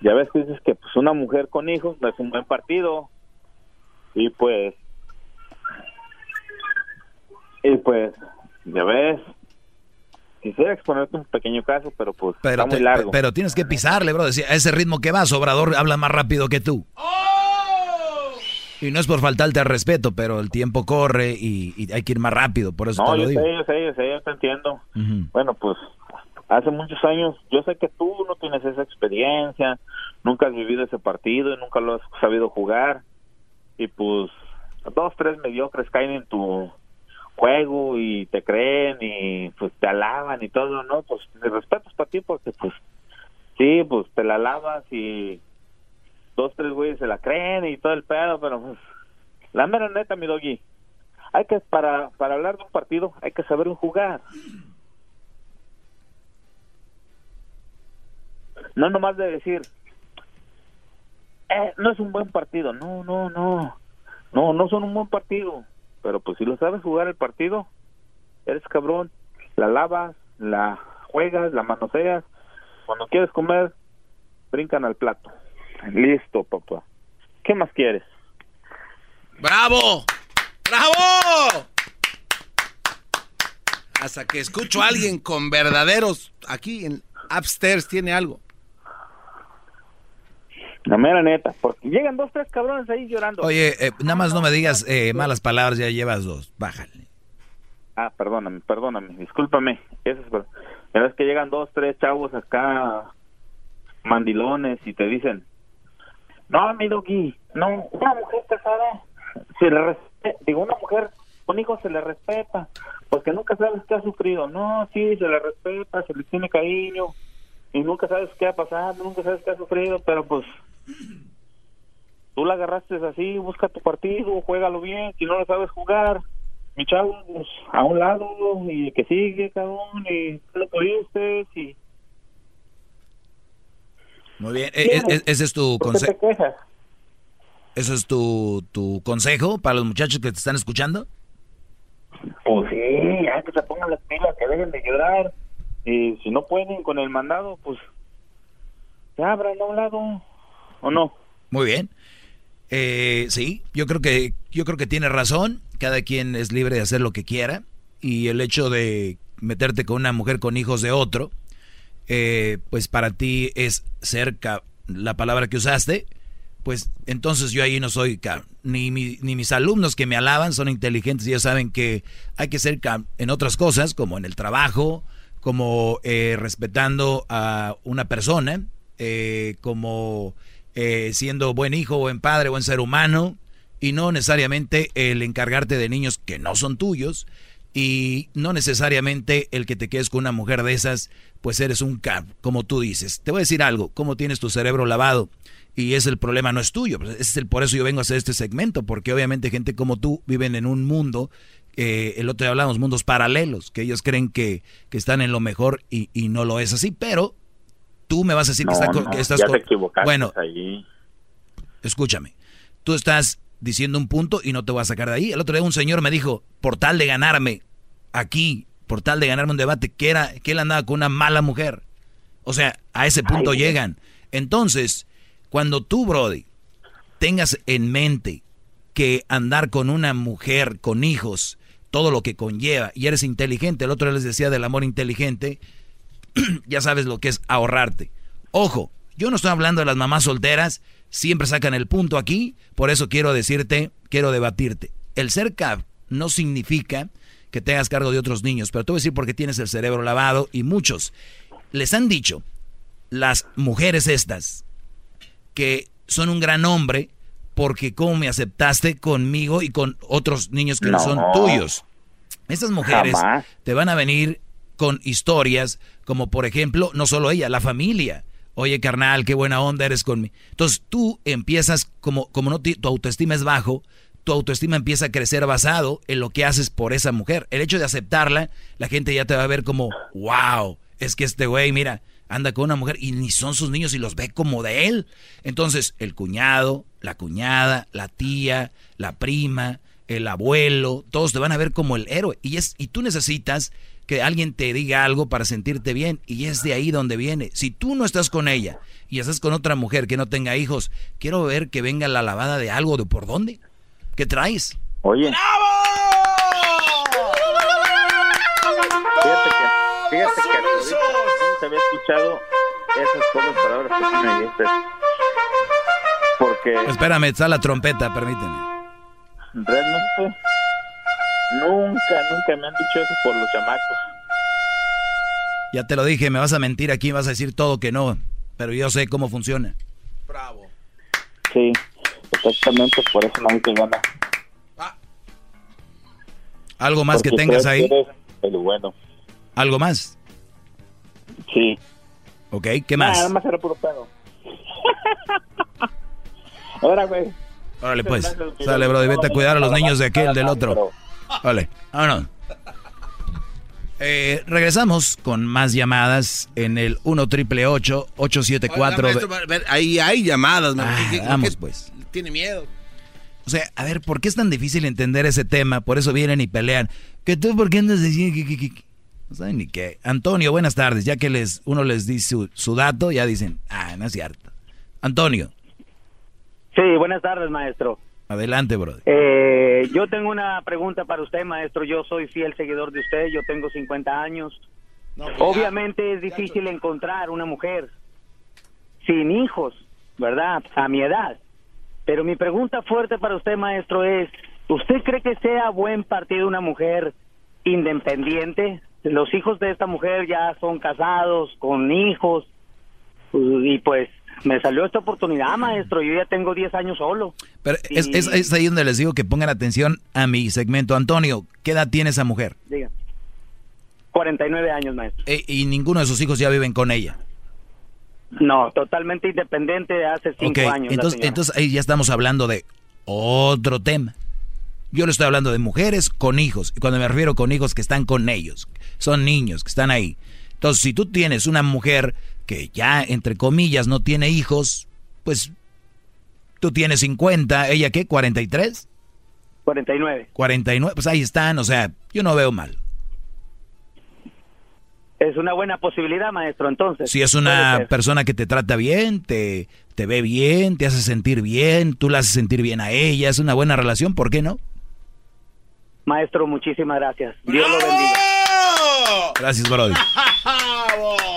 Ya ves que dices que pues una mujer con hijos no es un buen partido. Y pues y pues ya ves, quisiera exponerte un pequeño caso, pero pues pero está muy largo. Pero tienes que pisarle, bro. A ese ritmo que vas, Obrador habla más rápido que tú. Y no es por faltarte al respeto, pero el tiempo corre y, y hay que ir más rápido, por eso no, te lo yo digo. sé, yo sé, yo sé, yo te entiendo. Uh -huh. Bueno, pues hace muchos años, yo sé que tú no tienes esa experiencia, nunca has vivido ese partido y nunca lo has sabido jugar. Y pues dos, tres mediocres caen en tu juego y te creen y pues te alaban y todo, ¿no? Pues mis respetos para ti porque pues sí, pues te la alabas y dos, tres güeyes se la creen y todo el pedo, pero pues la mera neta, mi doggy, hay que, para, para hablar de un partido, hay que saber jugar. No nomás de decir, eh, no es un buen partido, no, no, no, no, no son un buen partido pero pues si lo sabes jugar el partido, eres cabrón, la lavas, la juegas, la manoseas, cuando quieres comer, brincan al plato. Listo, papá. ¿Qué más quieres? ¡Bravo! ¡Bravo! Hasta que escucho a alguien con verdaderos aquí en upstairs tiene algo. La mera neta, porque llegan dos, tres cabrones ahí llorando. Oye, eh, nada más no me digas eh, malas palabras, ya llevas dos, bájale. Ah, perdóname, perdóname, discúlpame. Eso es, pero es que llegan dos, tres chavos acá, mandilones, y te dicen, no, mi doggy, no, una mujer casada, se le respeta, digo, una mujer con hijos se le respeta, porque nunca sabes qué ha sufrido. No, sí, se le respeta, se le tiene cariño, y nunca sabes qué ha pasado, nunca sabes qué ha sufrido, pero pues tú la agarraste así, busca tu partido, juégalo bien, si no lo sabes jugar, mi chavo, pues, a un lado, y que sigue, cabrón, y lo pudiste, y... Muy bien, e- e- e- ese es tu consejo. ¿Eso es tu, tu consejo para los muchachos que te están escuchando? Pues sí, ya que se pongan las pilas, que dejen de llorar, y si no pueden con el mandado, pues, ya abran a un lado, ¿o no? Muy bien. Eh, sí, yo creo que yo creo que tiene razón. Cada quien es libre de hacer lo que quiera y el hecho de meterte con una mujer con hijos de otro, eh, pues para ti es cerca la palabra que usaste. Pues entonces yo ahí no soy ni, ni mis alumnos que me alaban son inteligentes y ya saben que hay que ser en otras cosas como en el trabajo, como eh, respetando a una persona, eh, como eh, siendo buen hijo, buen padre, buen ser humano, y no necesariamente el encargarte de niños que no son tuyos, y no necesariamente el que te quedes con una mujer de esas, pues eres un cap, como tú dices. Te voy a decir algo, cómo tienes tu cerebro lavado, y es el problema no es tuyo, pues, es el, por eso yo vengo a hacer este segmento, porque obviamente gente como tú viven en un mundo eh, el otro día hablamos, mundos paralelos, que ellos creen que, que están en lo mejor y, y, no lo es así, pero tú me vas a decir que, estás con... Bueno, escúchame, tú estás diciendo un punto y no te voy a sacar de ahí. El otro día un señor me dijo, por tal de ganarme aquí, por tal de ganarme un debate, que, era, que él andaba con una mala mujer. O sea, a ese punto llegan. Entonces, cuando tú, Brody, tengas en mente que andar con una mujer, con hijos, todo lo que conlleva, y eres inteligente, el otro día les decía del amor inteligente, ya sabes lo que es ahorrarte. Ojo, yo no estoy hablando de las mamás solteras, siempre sacan el punto aquí, por eso quiero decirte, quiero debatirte. El ser CAP no significa que te hagas cargo de otros niños, pero te voy a decir porque tienes el cerebro lavado y muchos les han dicho, las mujeres estas, que son un gran hombre porque cómo me aceptaste conmigo y con otros niños que no, son tuyos. Estas mujeres te van a venir con historias como por ejemplo, no solo ella, la familia. Oye, carnal, qué buena onda eres conmigo. Entonces tú empiezas, como, como no tu autoestima es bajo, tu autoestima empieza a crecer basado en lo que haces por esa mujer. El hecho de aceptarla, la gente ya te va a ver como, wow, es que este güey, mira, anda con una mujer y ni son sus niños y los ve como de él. Entonces, el cuñado, la cuñada, la tía, la prima, el abuelo, todos te van a ver como el héroe. Y, es, y tú necesitas que alguien te diga algo para sentirte bien y es de ahí donde viene. Si tú no estás con ella y estás con otra mujer que no tenga hijos, quiero ver que venga la lavada de algo de por dónde. ¿Qué traes? Oye. Fíjate que, fíjate que había escuchado esas pocas palabras que tú me dijiste. Porque. Espérame, está la trompeta, permíteme. Realmente Nunca, nunca me han dicho eso por los chamacos. Ya te lo dije, me vas a mentir aquí, vas a decir todo que no, pero yo sé cómo funciona. Bravo. Sí, exactamente, por eso no hay que ganar. ¿Algo más que tengas ahí? Pero bueno. ¿Algo más? Sí. Ok, ¿qué más? Nada más era puro pedo. Ahora, güey. Órale, pues. Sale, bro, y vete a cuidar a los niños de aquel, del otro. Vale, vámonos. Eh, regresamos con más llamadas en el 1 triple 874 Ahí hay llamadas, ah, vamos, pues. Tiene miedo. O sea, a ver, ¿por qué es tan difícil entender ese tema? Por eso vienen y pelean. Que tú, ¿por qué andas diciendo que, No saben ni qué. Antonio, buenas tardes. Ya que les uno les dice su, su dato, ya dicen, ah, no es cierto. Antonio. Sí, buenas tardes, maestro. Adelante, brother. Eh, yo tengo una pregunta para usted, maestro. Yo soy fiel seguidor de usted. Yo tengo 50 años. Pues Obviamente es difícil encontrar una mujer sin hijos, ¿verdad? A mi edad. Pero mi pregunta fuerte para usted, maestro, es, ¿usted cree que sea buen partido una mujer independiente? Los hijos de esta mujer ya son casados, con hijos, y pues me salió esta oportunidad, maestro. Yo ya tengo 10 años solo. Pero es, es, ahí donde les digo que pongan atención a mi segmento. Antonio, ¿qué edad tiene esa mujer? Diga. 49 años, maestro. E, ¿Y ninguno de sus hijos ya viven con ella? No, totalmente independiente hace cinco Ok, años. la entonces, entonces ahí ya estamos hablando de otro tema. Yo le estoy hablando de mujeres con hijos. Y cuando me refiero con hijos que están con ellos, son niños que están ahí. Entonces, si tú tienes una mujer que ya, entre comillas, no tiene hijos, pues tú tienes 50, ella qué, 43? 49. 49, pues ahí están, o sea, yo no veo mal. Es una buena posibilidad, maestro, entonces. Si es una persona que te trata bien, te, te ve bien, te hace sentir bien, tú la haces sentir bien a ella, es una buena relación, ¿por qué no? Maestro, muchísimas gracias. Dios lo bendiga. Gracias, Brody.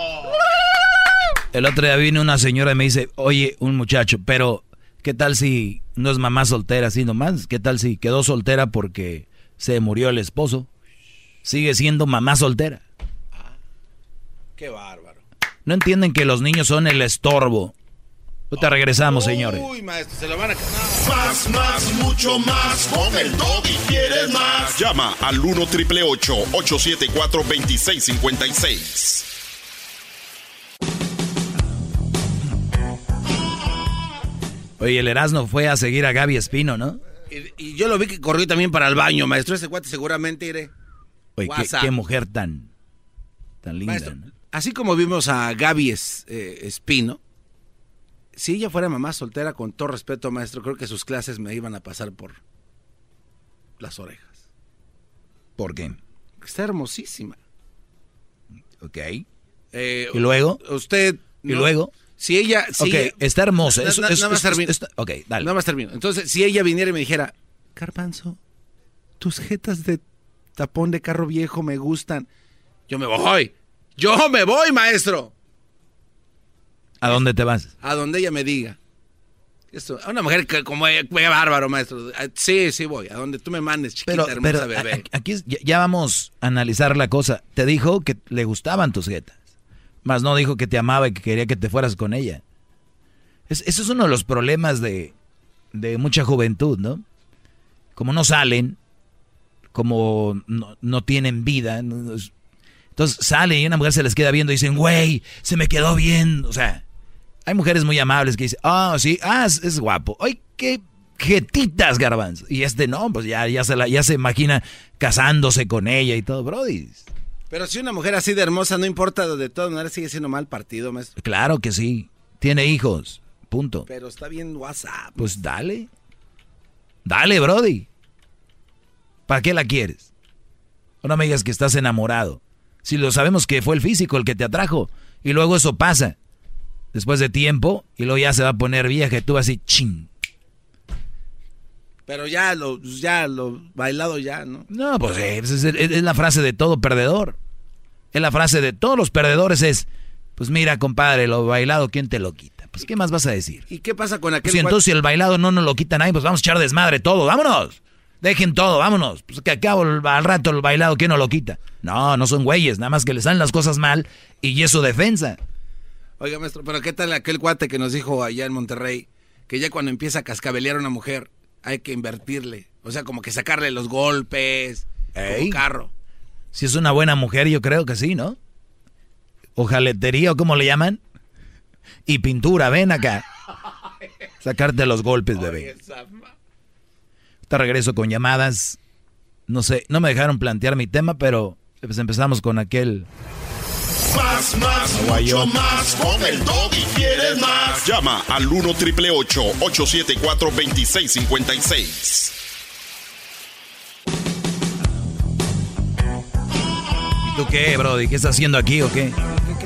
El otro día vino una señora y me dice, oye, un muchacho, pero ¿qué tal si no es mamá soltera así nomás? ¿Qué tal si quedó soltera porque se murió el esposo? Sigue siendo mamá soltera. Qué bárbaro. No entienden que los niños son el estorbo. Ahorita regresamos, señores. Uy, maestro, se lo van a... Más, más, mucho más. Con el doggy quieres más. Llama al 1 triple 874 2656. Oye, el Erasmo fue a seguir a Gaby Espino, ¿no? Y, y yo lo vi que corrió también para el baño, maestro. Ese cuate seguramente iré. Oye, qué, mujer tan, tan linda. Maestro, ¿no? así como vimos a Gaby Es- eh, Espino, si ella fuera mamá soltera, con todo respeto, maestro, creo que sus clases me iban a pasar por las orejas. ¿Por qué? Está hermosísima. Ok. Eh, ¿Y luego? Usted. ¿Y no- luego? Si ella. Si Ok, ella- está hermosa. Na- Eso- na- eso- nada más termino. ok, dale. Nada más termino. Entonces, si ella viniera y me dijera, Carpanzo, tus jetas de tapón de carro viejo me gustan. Yo me voy. Yo me voy, maestro. ¿A dónde te vas? A donde ella me diga. Esto, a una mujer que como ella, bárbaro, maestro. Ah, Sí, sí voy. A donde tú me mandes, chiquita, Pero, hermosa pero bebé. aquí ya vamos a analizar la cosa. Te dijo que le gustaban tus jetas. Más no dijo que te amaba y que quería que te fueras con ella. Es- eso es uno de los problemas de, de mucha juventud, ¿no? Como no salen, como no, no tienen vida. entonces salen y una mujer se les queda viendo y dicen, güey, se me quedó bien. O sea, hay mujeres muy amables que dicen, ah, sí, ah, es, es guapo. Ay, qué jetitas, garbanzo. Y este no, pues ya, ya, se la, ya se imagina casándose con ella y todo, brody. Pero si una mujer así de hermosa, no importa, de todas maneras sigue siendo mal partido, maestro. Claro que sí. Tiene hijos. Punto. Pero está bien WhatsApp. Pues dale. Dale, Brody. ¿Para qué la quieres? No me digas que estás enamorado. Si lo sabemos que fue el físico el que te atrajo. Y luego eso pasa. Después de tiempo. Y luego ya se va a poner vieja y tú vas así, ching. Pero ya lo, ya lo bailado ya, ¿no? No, pues eh, es, es- es la frase de todo perdedor. Es la frase de todos los perdedores es, pues mira, compadre, lo bailado, ¿quién te lo quita? Pues ¿qué más vas a decir? ¿Y qué pasa con aquel Pues, si entonces si el bailado no nos lo quitan ahí, pues vamos a echar desmadre todo, vámonos. Dejen todo, vámonos. Pues que acabo el- al rato el bailado, ¿quién nos lo quita? No, no son güeyes, nada más que le salen las cosas mal y es su defensa. Oiga, maestro, pero ¿qué tal aquel cuate que nos dijo allá en Monterrey que ya cuando empieza a cascabelear a una mujer hay que invertirle? O sea, como que sacarle los golpes, como carro. Si es una buena mujer, yo creo que sí, ¿no? O jaletería, o cómo le llaman. Y pintura, ven acá. Sacarte los golpes, bebé. Te regreso con llamadas. No sé, no me dejaron plantear mi tema, pero pues empezamos con aquel. Más, más, mucho más. Con el doggy quieres más. Llama al 1 triple 874 2656. ¿Y tú qué, Brody? ¿Qué estás haciendo aquí o qué?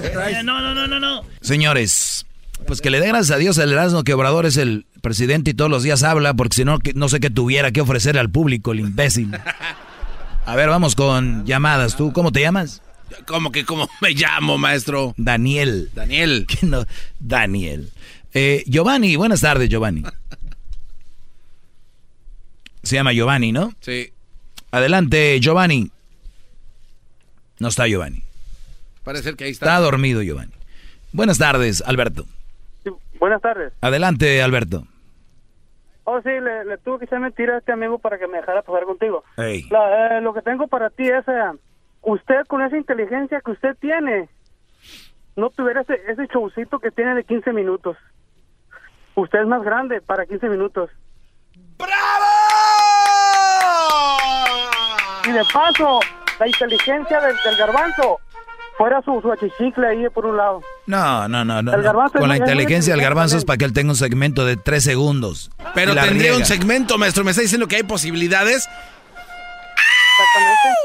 Eh, no, no, no, no, no. Señores, pues que le dé gracias a Dios al Erasmo que Obrador es el presidente y todos los días habla, porque si no, no sé qué tuviera que ofrecer al público, el imbécil. A ver, vamos con llamadas. ¿Tú cómo te llamas? ¿Cómo que cómo me llamo, maestro? Daniel. Daniel. ¿Qué no? Daniel. Eh, Giovanni, buenas tardes, Giovanni. Se llama Giovanni, ¿no? Sí. Adelante, Giovanni. No está Giovanni. Parece que ahí está. Está dormido, Giovanni. Buenas tardes, Alberto. Buenas tardes. Adelante, Alberto. Oh, sí, le, le tuve que echar mentira a este amigo para que me dejara pasar contigo. La- eh, lo que tengo para ti es, eh, usted con esa inteligencia que usted tiene, no tuviera ese, ese showcito que tiene de 15 minutos. Usted es más grande para 15 minutos. Y de paso, la inteligencia del, del garbanzo fuera su, su achichicle ahí por un lado. No, no, no. no, El no. garbanzo Con la inteligencia del garbanzo es para que él tenga un segmento de tres segundos. Pero tendría un segmento, maestro. ¿Me está diciendo que hay posibilidades? Exactamente.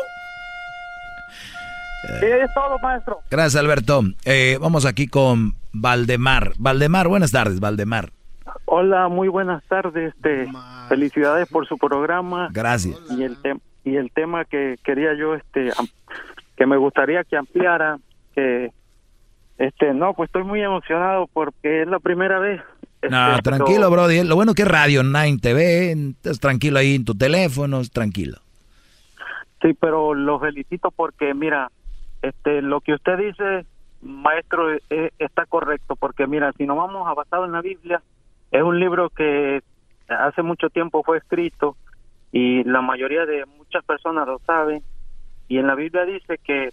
Sí, es todo, maestro. Gracias, Alberto. Eh, vamos aquí con Valdemar. Valdemar, buenas tardes, Valdemar. Hola, muy buenas tardes. Este, felicidades por su programa. Gracias. Y el tem- y el tema que quería yo este que me gustaría que ampliara que este no, pues estoy muy emocionado porque es la primera vez. No, Este, tranquilo, pero- Brody. Lo bueno que es Radio 9 TV. Estás tranquilo ahí en tu teléfono, tranquilo. Sí, pero lo felicito porque mira, este lo que usted dice, maestro, eh, está correcto porque mira, si nos vamos a basado en la Biblia, es un libro que hace mucho tiempo fue escrito y la mayoría de muchas personas lo saben y en la Biblia dice que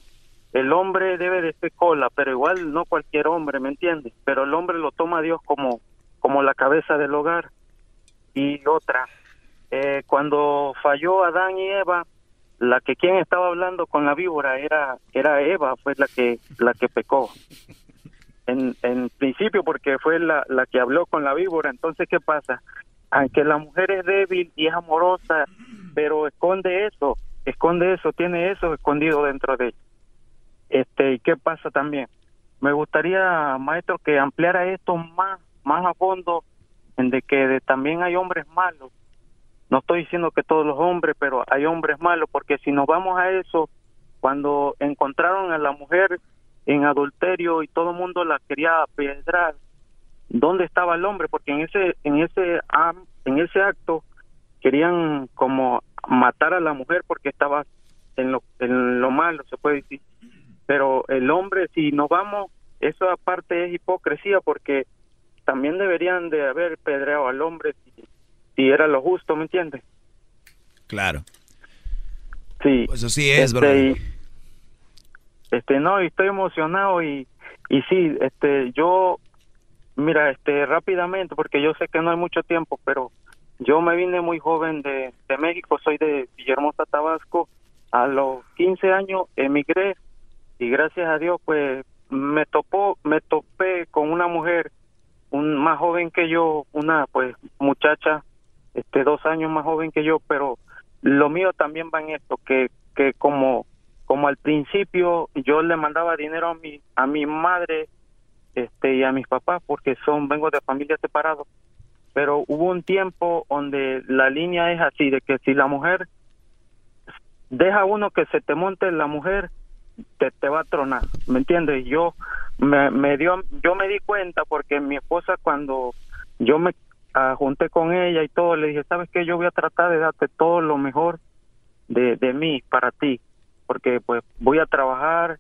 el hombre debe de ser cola, pero igual no cualquier hombre, ¿me entiendes? Pero el hombre lo toma a Dios como como la cabeza del hogar. Y otra eh, cuando falló Adán y Eva la que quien estaba hablando con la víbora era era Eva fue la que la que pecó. En, en principio porque fue la, la que habló con la víbora entonces qué pasa aunque la mujer es débil y es amorosa pero esconde eso esconde eso tiene eso escondido dentro de ella. Este y qué pasa también me gustaría maestro que ampliara esto más más a fondo en de que también hay hombres malos. No estoy diciendo que todos los hombres, pero hay hombres malos, porque si nos vamos a eso, cuando encontraron a la mujer en adulterio y todo el mundo la quería apedrar, ¿dónde estaba el hombre? Porque en ese en ese en ese acto querían como matar a la mujer porque estaba en lo en lo malo, se puede decir. Pero el hombre, si nos vamos, eso aparte es hipocresía porque también deberían de haber pedreado al hombre si, si era lo justo, ¿me entiendes? Claro. Sí. Pues así es, Este, bro. y- este, no, y estoy emocionado y, y sí, este, yo, mira, este, rápidamente, porque yo sé que no hay mucho tiempo, pero yo me vine muy joven de, de México, soy de Villahermosa, Tabasco, a los 15 años emigré y gracias a Dios, pues, me topó, me topé con una mujer, un más joven que yo, una, pues, muchacha, este, dos años más joven que yo, pero lo mío también va en esto, que, que como, como al principio yo le mandaba dinero a mi, a mi madre este, y a mis papás porque son, vengo de familia separada, pero hubo un tiempo donde la línea es así, de que si la mujer deja uno que se te monte la mujer, te, te va a tronar, ¿me entiendes? Yo me, me dio, yo me di cuenta porque mi esposa cuando yo me ah, junté con ella y todo, le dije, ¿sabes qué? Yo voy a tratar de darte todo lo mejor de, de mí para ti, porque pues voy a trabajar,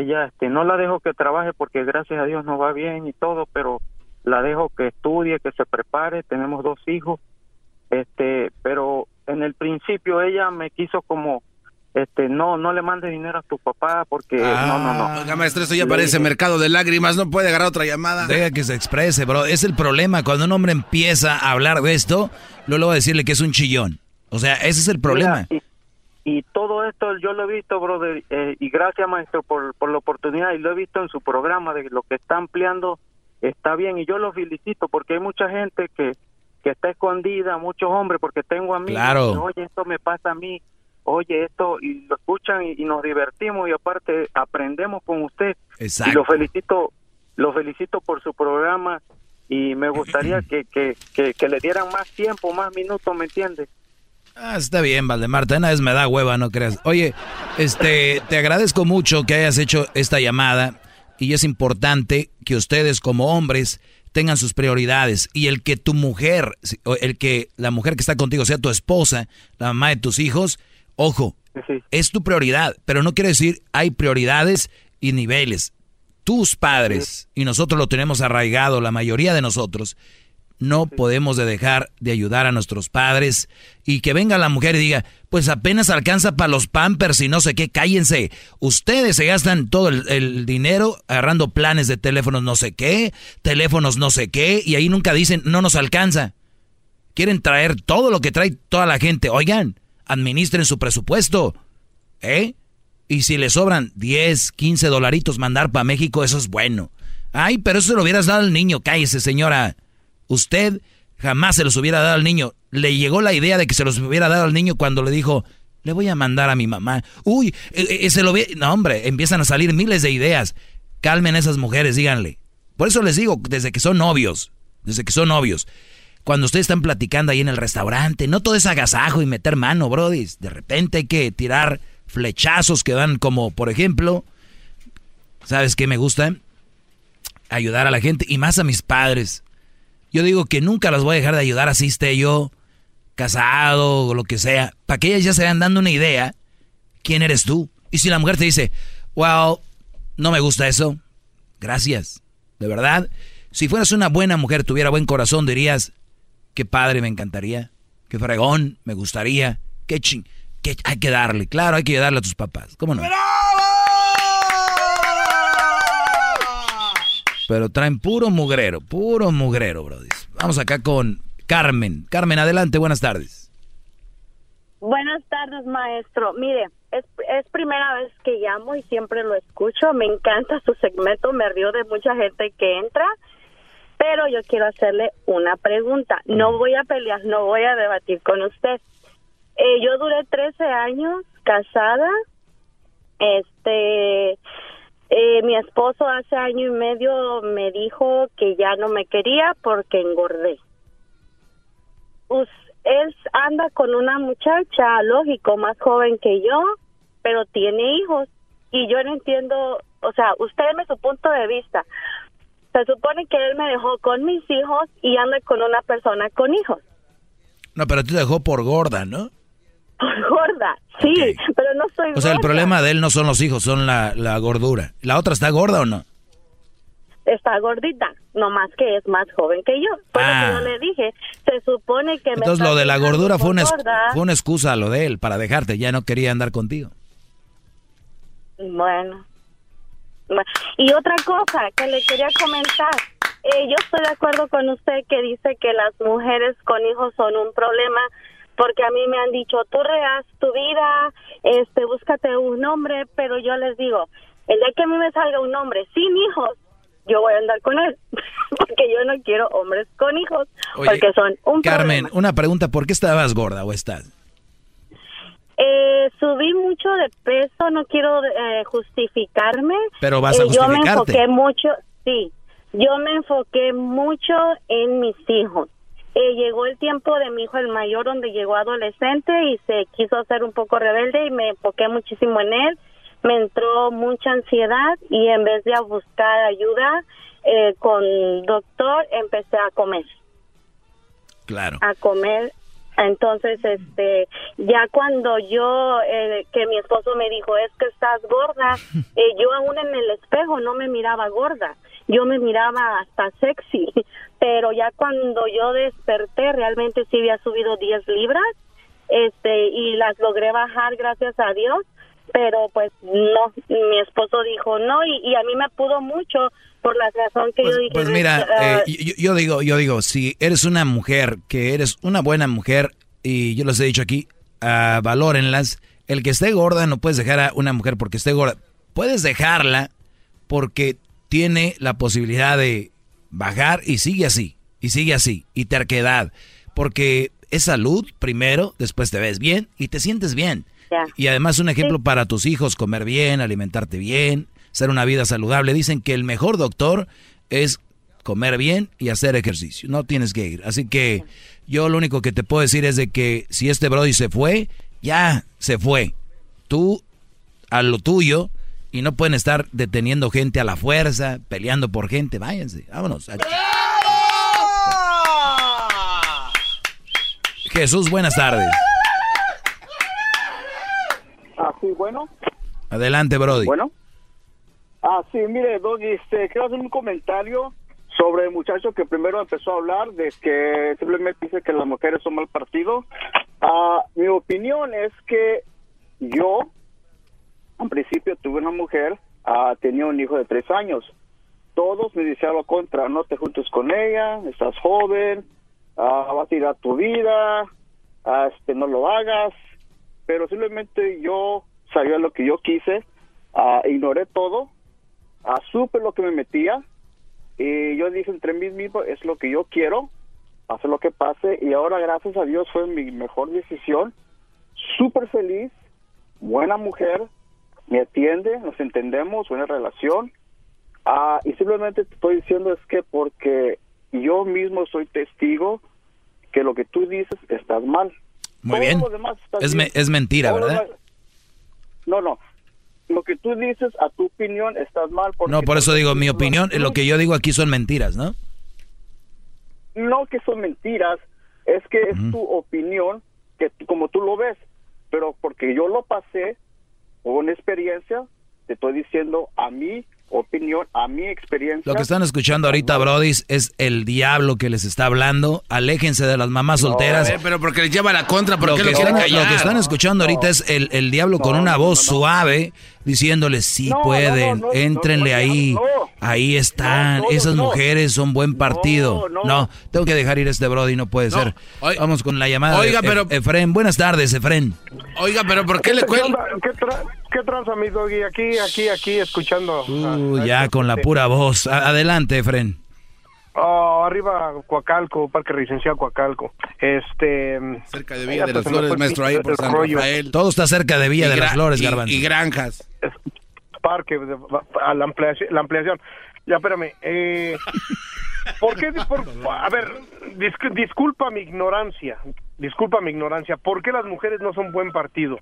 ella este no la dejo que trabaje porque gracias a Dios no va bien y todo, pero la dejo que estudie, que se prepare, tenemos dos hijos, este, pero en el principio ella me quiso como este no no le mandes dinero a tu papá porque no no no Oiga, maestro, eso ya parece dije, mercado de lágrimas. No puede agarrar otra llamada. Deja que se exprese, bro. Es el problema. Cuando un hombre empieza a hablar de esto, luego le voy a decirle que es un chillón. O sea, ese es el problema. Mira, y, y todo esto yo lo he visto, brother, eh, y gracias, maestro, por, por la oportunidad, y lo he visto en su programa, de lo que está ampliando está bien, y yo lo felicito, porque hay mucha gente que, que está escondida, muchos hombres, porque tengo amigos, Claro. que, oye, esto me pasa a mí, oye, esto, y lo escuchan y, y nos divertimos, y aparte aprendemos con usted. Exacto. Y lo felicito, lo felicito por su programa, y me gustaría que, que, que, que le dieran más tiempo, más minutos, ¿me entiendes? Ah, está bien, Valdemar. Una vez me da hueva, no creas. Oye, este, te agradezco mucho que hayas hecho esta llamada y es importante que ustedes como hombres tengan sus prioridades y el que tu mujer, el que la mujer que está contigo sea tu esposa, la mamá de tus hijos, ojo, es tu prioridad, pero no quiere decir hay prioridades y niveles. Tus padres, y nosotros lo tenemos arraigado, la mayoría de nosotros, no podemos de dejar de ayudar a nuestros padres y que venga la mujer y diga, pues apenas alcanza para los pampers y no sé qué, cállense. Ustedes se gastan todo el, el, dinero agarrando planes de teléfonos no sé qué, teléfonos no sé qué, y ahí nunca dicen, no nos alcanza. Quieren traer todo lo que trae toda la gente. Oigan, administren su presupuesto. ¿Eh? Y si le sobran 10, 15 dolaritos mandar para México, eso es bueno. Ay, pero eso se lo hubieras dado al niño. Cállese, señora. Usted jamás se los hubiera dado al niño. Le llegó la idea de que se los hubiera dado al niño cuando le dijo, le voy a mandar a mi mamá. Uy, e, e, se lo ve. No, hombre, empiezan a salir miles de ideas. Calmen a esas mujeres, díganle. Por eso les digo, desde que son novios, desde que son novios, cuando ustedes están platicando ahí en el restaurante, no todo es agasajo y meter mano, brody. De repente hay que tirar flechazos que dan como, por ejemplo, ¿sabes qué me gusta? Ayudar a la gente y más a mis padres. Yo digo que nunca las voy a dejar de ayudar así esté yo casado o lo que sea, para que ellas ya se vayan dando una idea quién eres tú. Y si la mujer te dice, wow, no me gusta eso, gracias, de verdad. Si fueras una buena mujer, tuviera buen corazón, dirías, qué padre, me encantaría, qué fregón, me gustaría, qué ching, que hay que darle, claro, hay que darle a tus papás, ¿cómo no? Traen puro mugrero, puro mugrero, brody. Vamos acá con Carmen. Carmen, adelante, buenas tardes. Buenas tardes, maestro. Mire, es, es primera vez que llamo y siempre lo escucho. Me encanta su segmento, me río de mucha gente que entra. Pero yo quiero hacerle una pregunta. No voy a pelear, no voy a debatir con usted. Eh, yo duré 13 años casada. Este, eh, mi esposo hace año y medio me dijo que ya no me quería porque engordé. él anda con una muchacha, lógico, más joven que yo, pero tiene hijos. Y yo no entiendo, o sea, usted me su punto de vista. Se supone que él me dejó con mis hijos y anda con una persona con hijos. No, pero te dejó por gorda, ¿no? Por gorda, sí, pero no soy O sea, el problema de él no son los hijos, son la, la gordura. ¿La otra está gorda o no? Está gordita, no más que es más joven que yo. Por ah. yo le dije, se supone que Entonces lo de la gordura fue una, fue una excusa lo de él para dejarte, ya no quería andar contigo. Bueno. Y otra cosa que le quería comentar, eh, yo estoy de acuerdo con usted que dice que las mujeres con hijos son un problema porque a mí me han dicho, tú reas tu vida, este, búscate un hombre, pero yo les digo, el día que a mí me salga un hombre sin hijos, yo voy a andar con él, porque yo no quiero hombres con hijos, porque son un Carmen, una pregunta, ¿por qué estabas gorda o estás? Eh, subí mucho de peso, no quiero eh, justificarme. Pero vas a justificarte. Eh, yo me enfoqué mucho, sí, yo me enfoqué mucho en mis hijos. Eh, llegó el tiempo de mi hijo el mayor donde llegó adolescente y se quiso hacer un poco rebelde y me enfoqué muchísimo en él. Me entró mucha ansiedad y en vez de buscar ayuda eh, con doctor empecé a comer. Claro. A comer. Entonces, este, ya cuando yo, eh, que mi esposo me dijo, es que estás gorda, yo aún en el espejo no me miraba gorda yo me miraba hasta sexy, pero ya cuando yo desperté realmente sí había subido 10 libras este y las logré bajar gracias a Dios, pero pues no, mi esposo dijo no y, a mí me pudo mucho por la razón que pues, yo dije. Pues mira, ah, eh, yo, digo, yo digo, si eres una mujer, que eres una buena mujer, y yo les he dicho aquí, uh, valórenlas, el que esté gorda no puedes dejar a una mujer porque esté gorda, puedes dejarla porque tiene la posibilidad de bajar y sigue así, y sigue así, y terquedad, porque es salud primero, después te ves bien y te sientes bien. Y además un ejemplo para tus hijos, comer bien, alimentarte bien, ser una vida saludable. Dicen que el mejor doctor es comer bien y hacer ejercicio. No tienes que ir. Así que yo lo único que te puedo decir es de que si este Brody se fue, ya se fue. Tú a lo tuyo y no pueden estar deteniendo gente a la fuerza, peleando por gente. Váyanse, vámonos. Jesús, buenas tardes. Ah, sí, bueno. Adelante, Brody. Bueno. Ah, sí, mire, Doggy, este, quiero hacer un comentario sobre el muchacho que primero empezó a hablar de que simplemente dice que las mujeres son mal partido. Ah, mi opinión es que yo, en principio, tuve una mujer, ah, tenía un hijo de tres años. Todos me decían lo contra, no te juntes con ella, estás joven, ah, vas a tirar tu vida, ah, este, no lo hagas. Pero simplemente yo sabía lo que yo quise, ignoré todo, supe lo que me metía y yo dije entre mí mismo, es lo que yo quiero, hacer lo que pase y ahora gracias a Dios fue mi mejor decisión, súper feliz, buena mujer, me atiende, nos entendemos, buena relación. Ah, y simplemente te estoy diciendo es que porque yo mismo soy testigo que lo que tú dices estás mal. Muy Todo bien. Es, me- bien. es mentira, Todo ¿verdad? No, no. Lo que tú dices, a tu opinión, estás mal. Porque No, por eso digo, mi opinión, lo que yo digo aquí son mentiras, ¿no? no que son mentiras, es que es tu opinión, que como tú lo ves, pero porque yo lo pasé, una experiencia, te estoy diciendo a mi opinión, a mi experiencia. Lo que están escuchando ahorita, Brody, es el diablo que les está hablando. Aléjense de las mamás solteras. Ver, pero porque les lleva la contra, ¿por lo, qué que lo quieren están, callar? lo que están escuchando ahorita es el, el diablo con una voz suave diciéndoles, sí pueden, no, no, éntrenle no, ahí, no. ahí están, No, no, esas no. mujeres son buen partido. No, tengo que dejar ir a este Brody, no puede ser. Vamos con la llamada Oiga, de E- pero- Efren. Buenas tardes, Efren. Oiga, pero ¿por qué le ¿Qué, cuelgan? ¿Qué, tra- qué tranza, mi doggy? Aquí, aquí, aquí, escuchando. Uh, ya con la pura voz. A- adelante, Efren. Oh, arriba Coacalco, Parque Residencial Coacalco. Este. Cerca de Villa de las Flores, maestro, ahí por San Rafael. Todo está cerca de Villa Y de las Flores, y- Garbanzo. y granjas. Parque, de- a la ampliación. La ampliación. Ya, espérame. Eh, ¿Por qué? por- a ver, dis- disculpa mi ignorancia. Disculpa mi ignorancia. ¿Por qué las mujeres no son buen partido?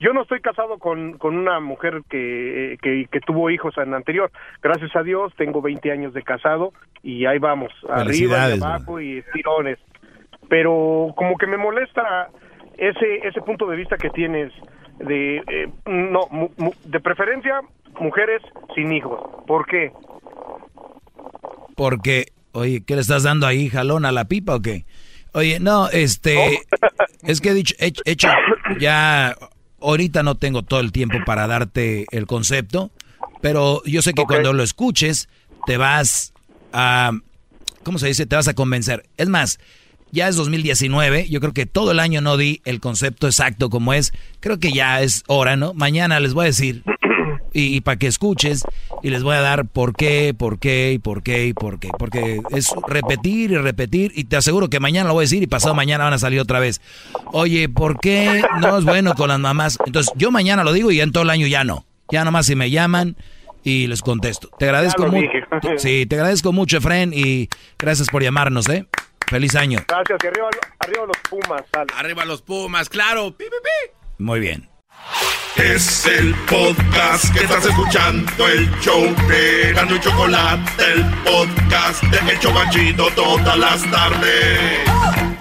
Yo no estoy casado con, con una mujer que, que, que tuvo hijos en anterior. Gracias a Dios, tengo 20 años de casado y ahí vamos, arriba y abajo y tirones. Pero como que me molesta ese ese punto de vista que tienes de eh, no mu- mu- de preferencia mujeres sin hijos. ¿Por qué? Porque, oye, ¿qué le estás dando ahí, jalón a la pipa o qué? Oye, no, este, es que he dicho, he, he hecho, ya, ahorita no tengo todo el tiempo para darte el concepto, pero yo sé que cuando lo escuches, te vas a, ¿cómo se dice? Te vas a convencer. Es más, ya es 2019, yo creo que todo el año no di el concepto exacto como es, creo que ya es hora, ¿no? Mañana les voy a decir y, para que escuches y les voy a dar por qué, por qué y por qué y por qué. Porque es repetir y repetir y te aseguro que mañana lo voy a decir y pasado mañana van a salir otra vez. Oye, ¿por qué no es bueno con las mamás? Entonces yo mañana lo digo y ya en todo el año ya no. Ya nomás si me llaman y les contesto. Te agradezco mucho. Sí, te agradezco mucho, Efren, y gracias por llamarnos, ¿eh? Feliz año. Gracias, y arriba, arriba los Pumas. sale. Arriba los Pumas, claro. Pi, pi, pi. Muy bien. Es el podcast que estás escuchando, el show de Gano y Chocolate, el podcast de El Chobachito todas las tardes.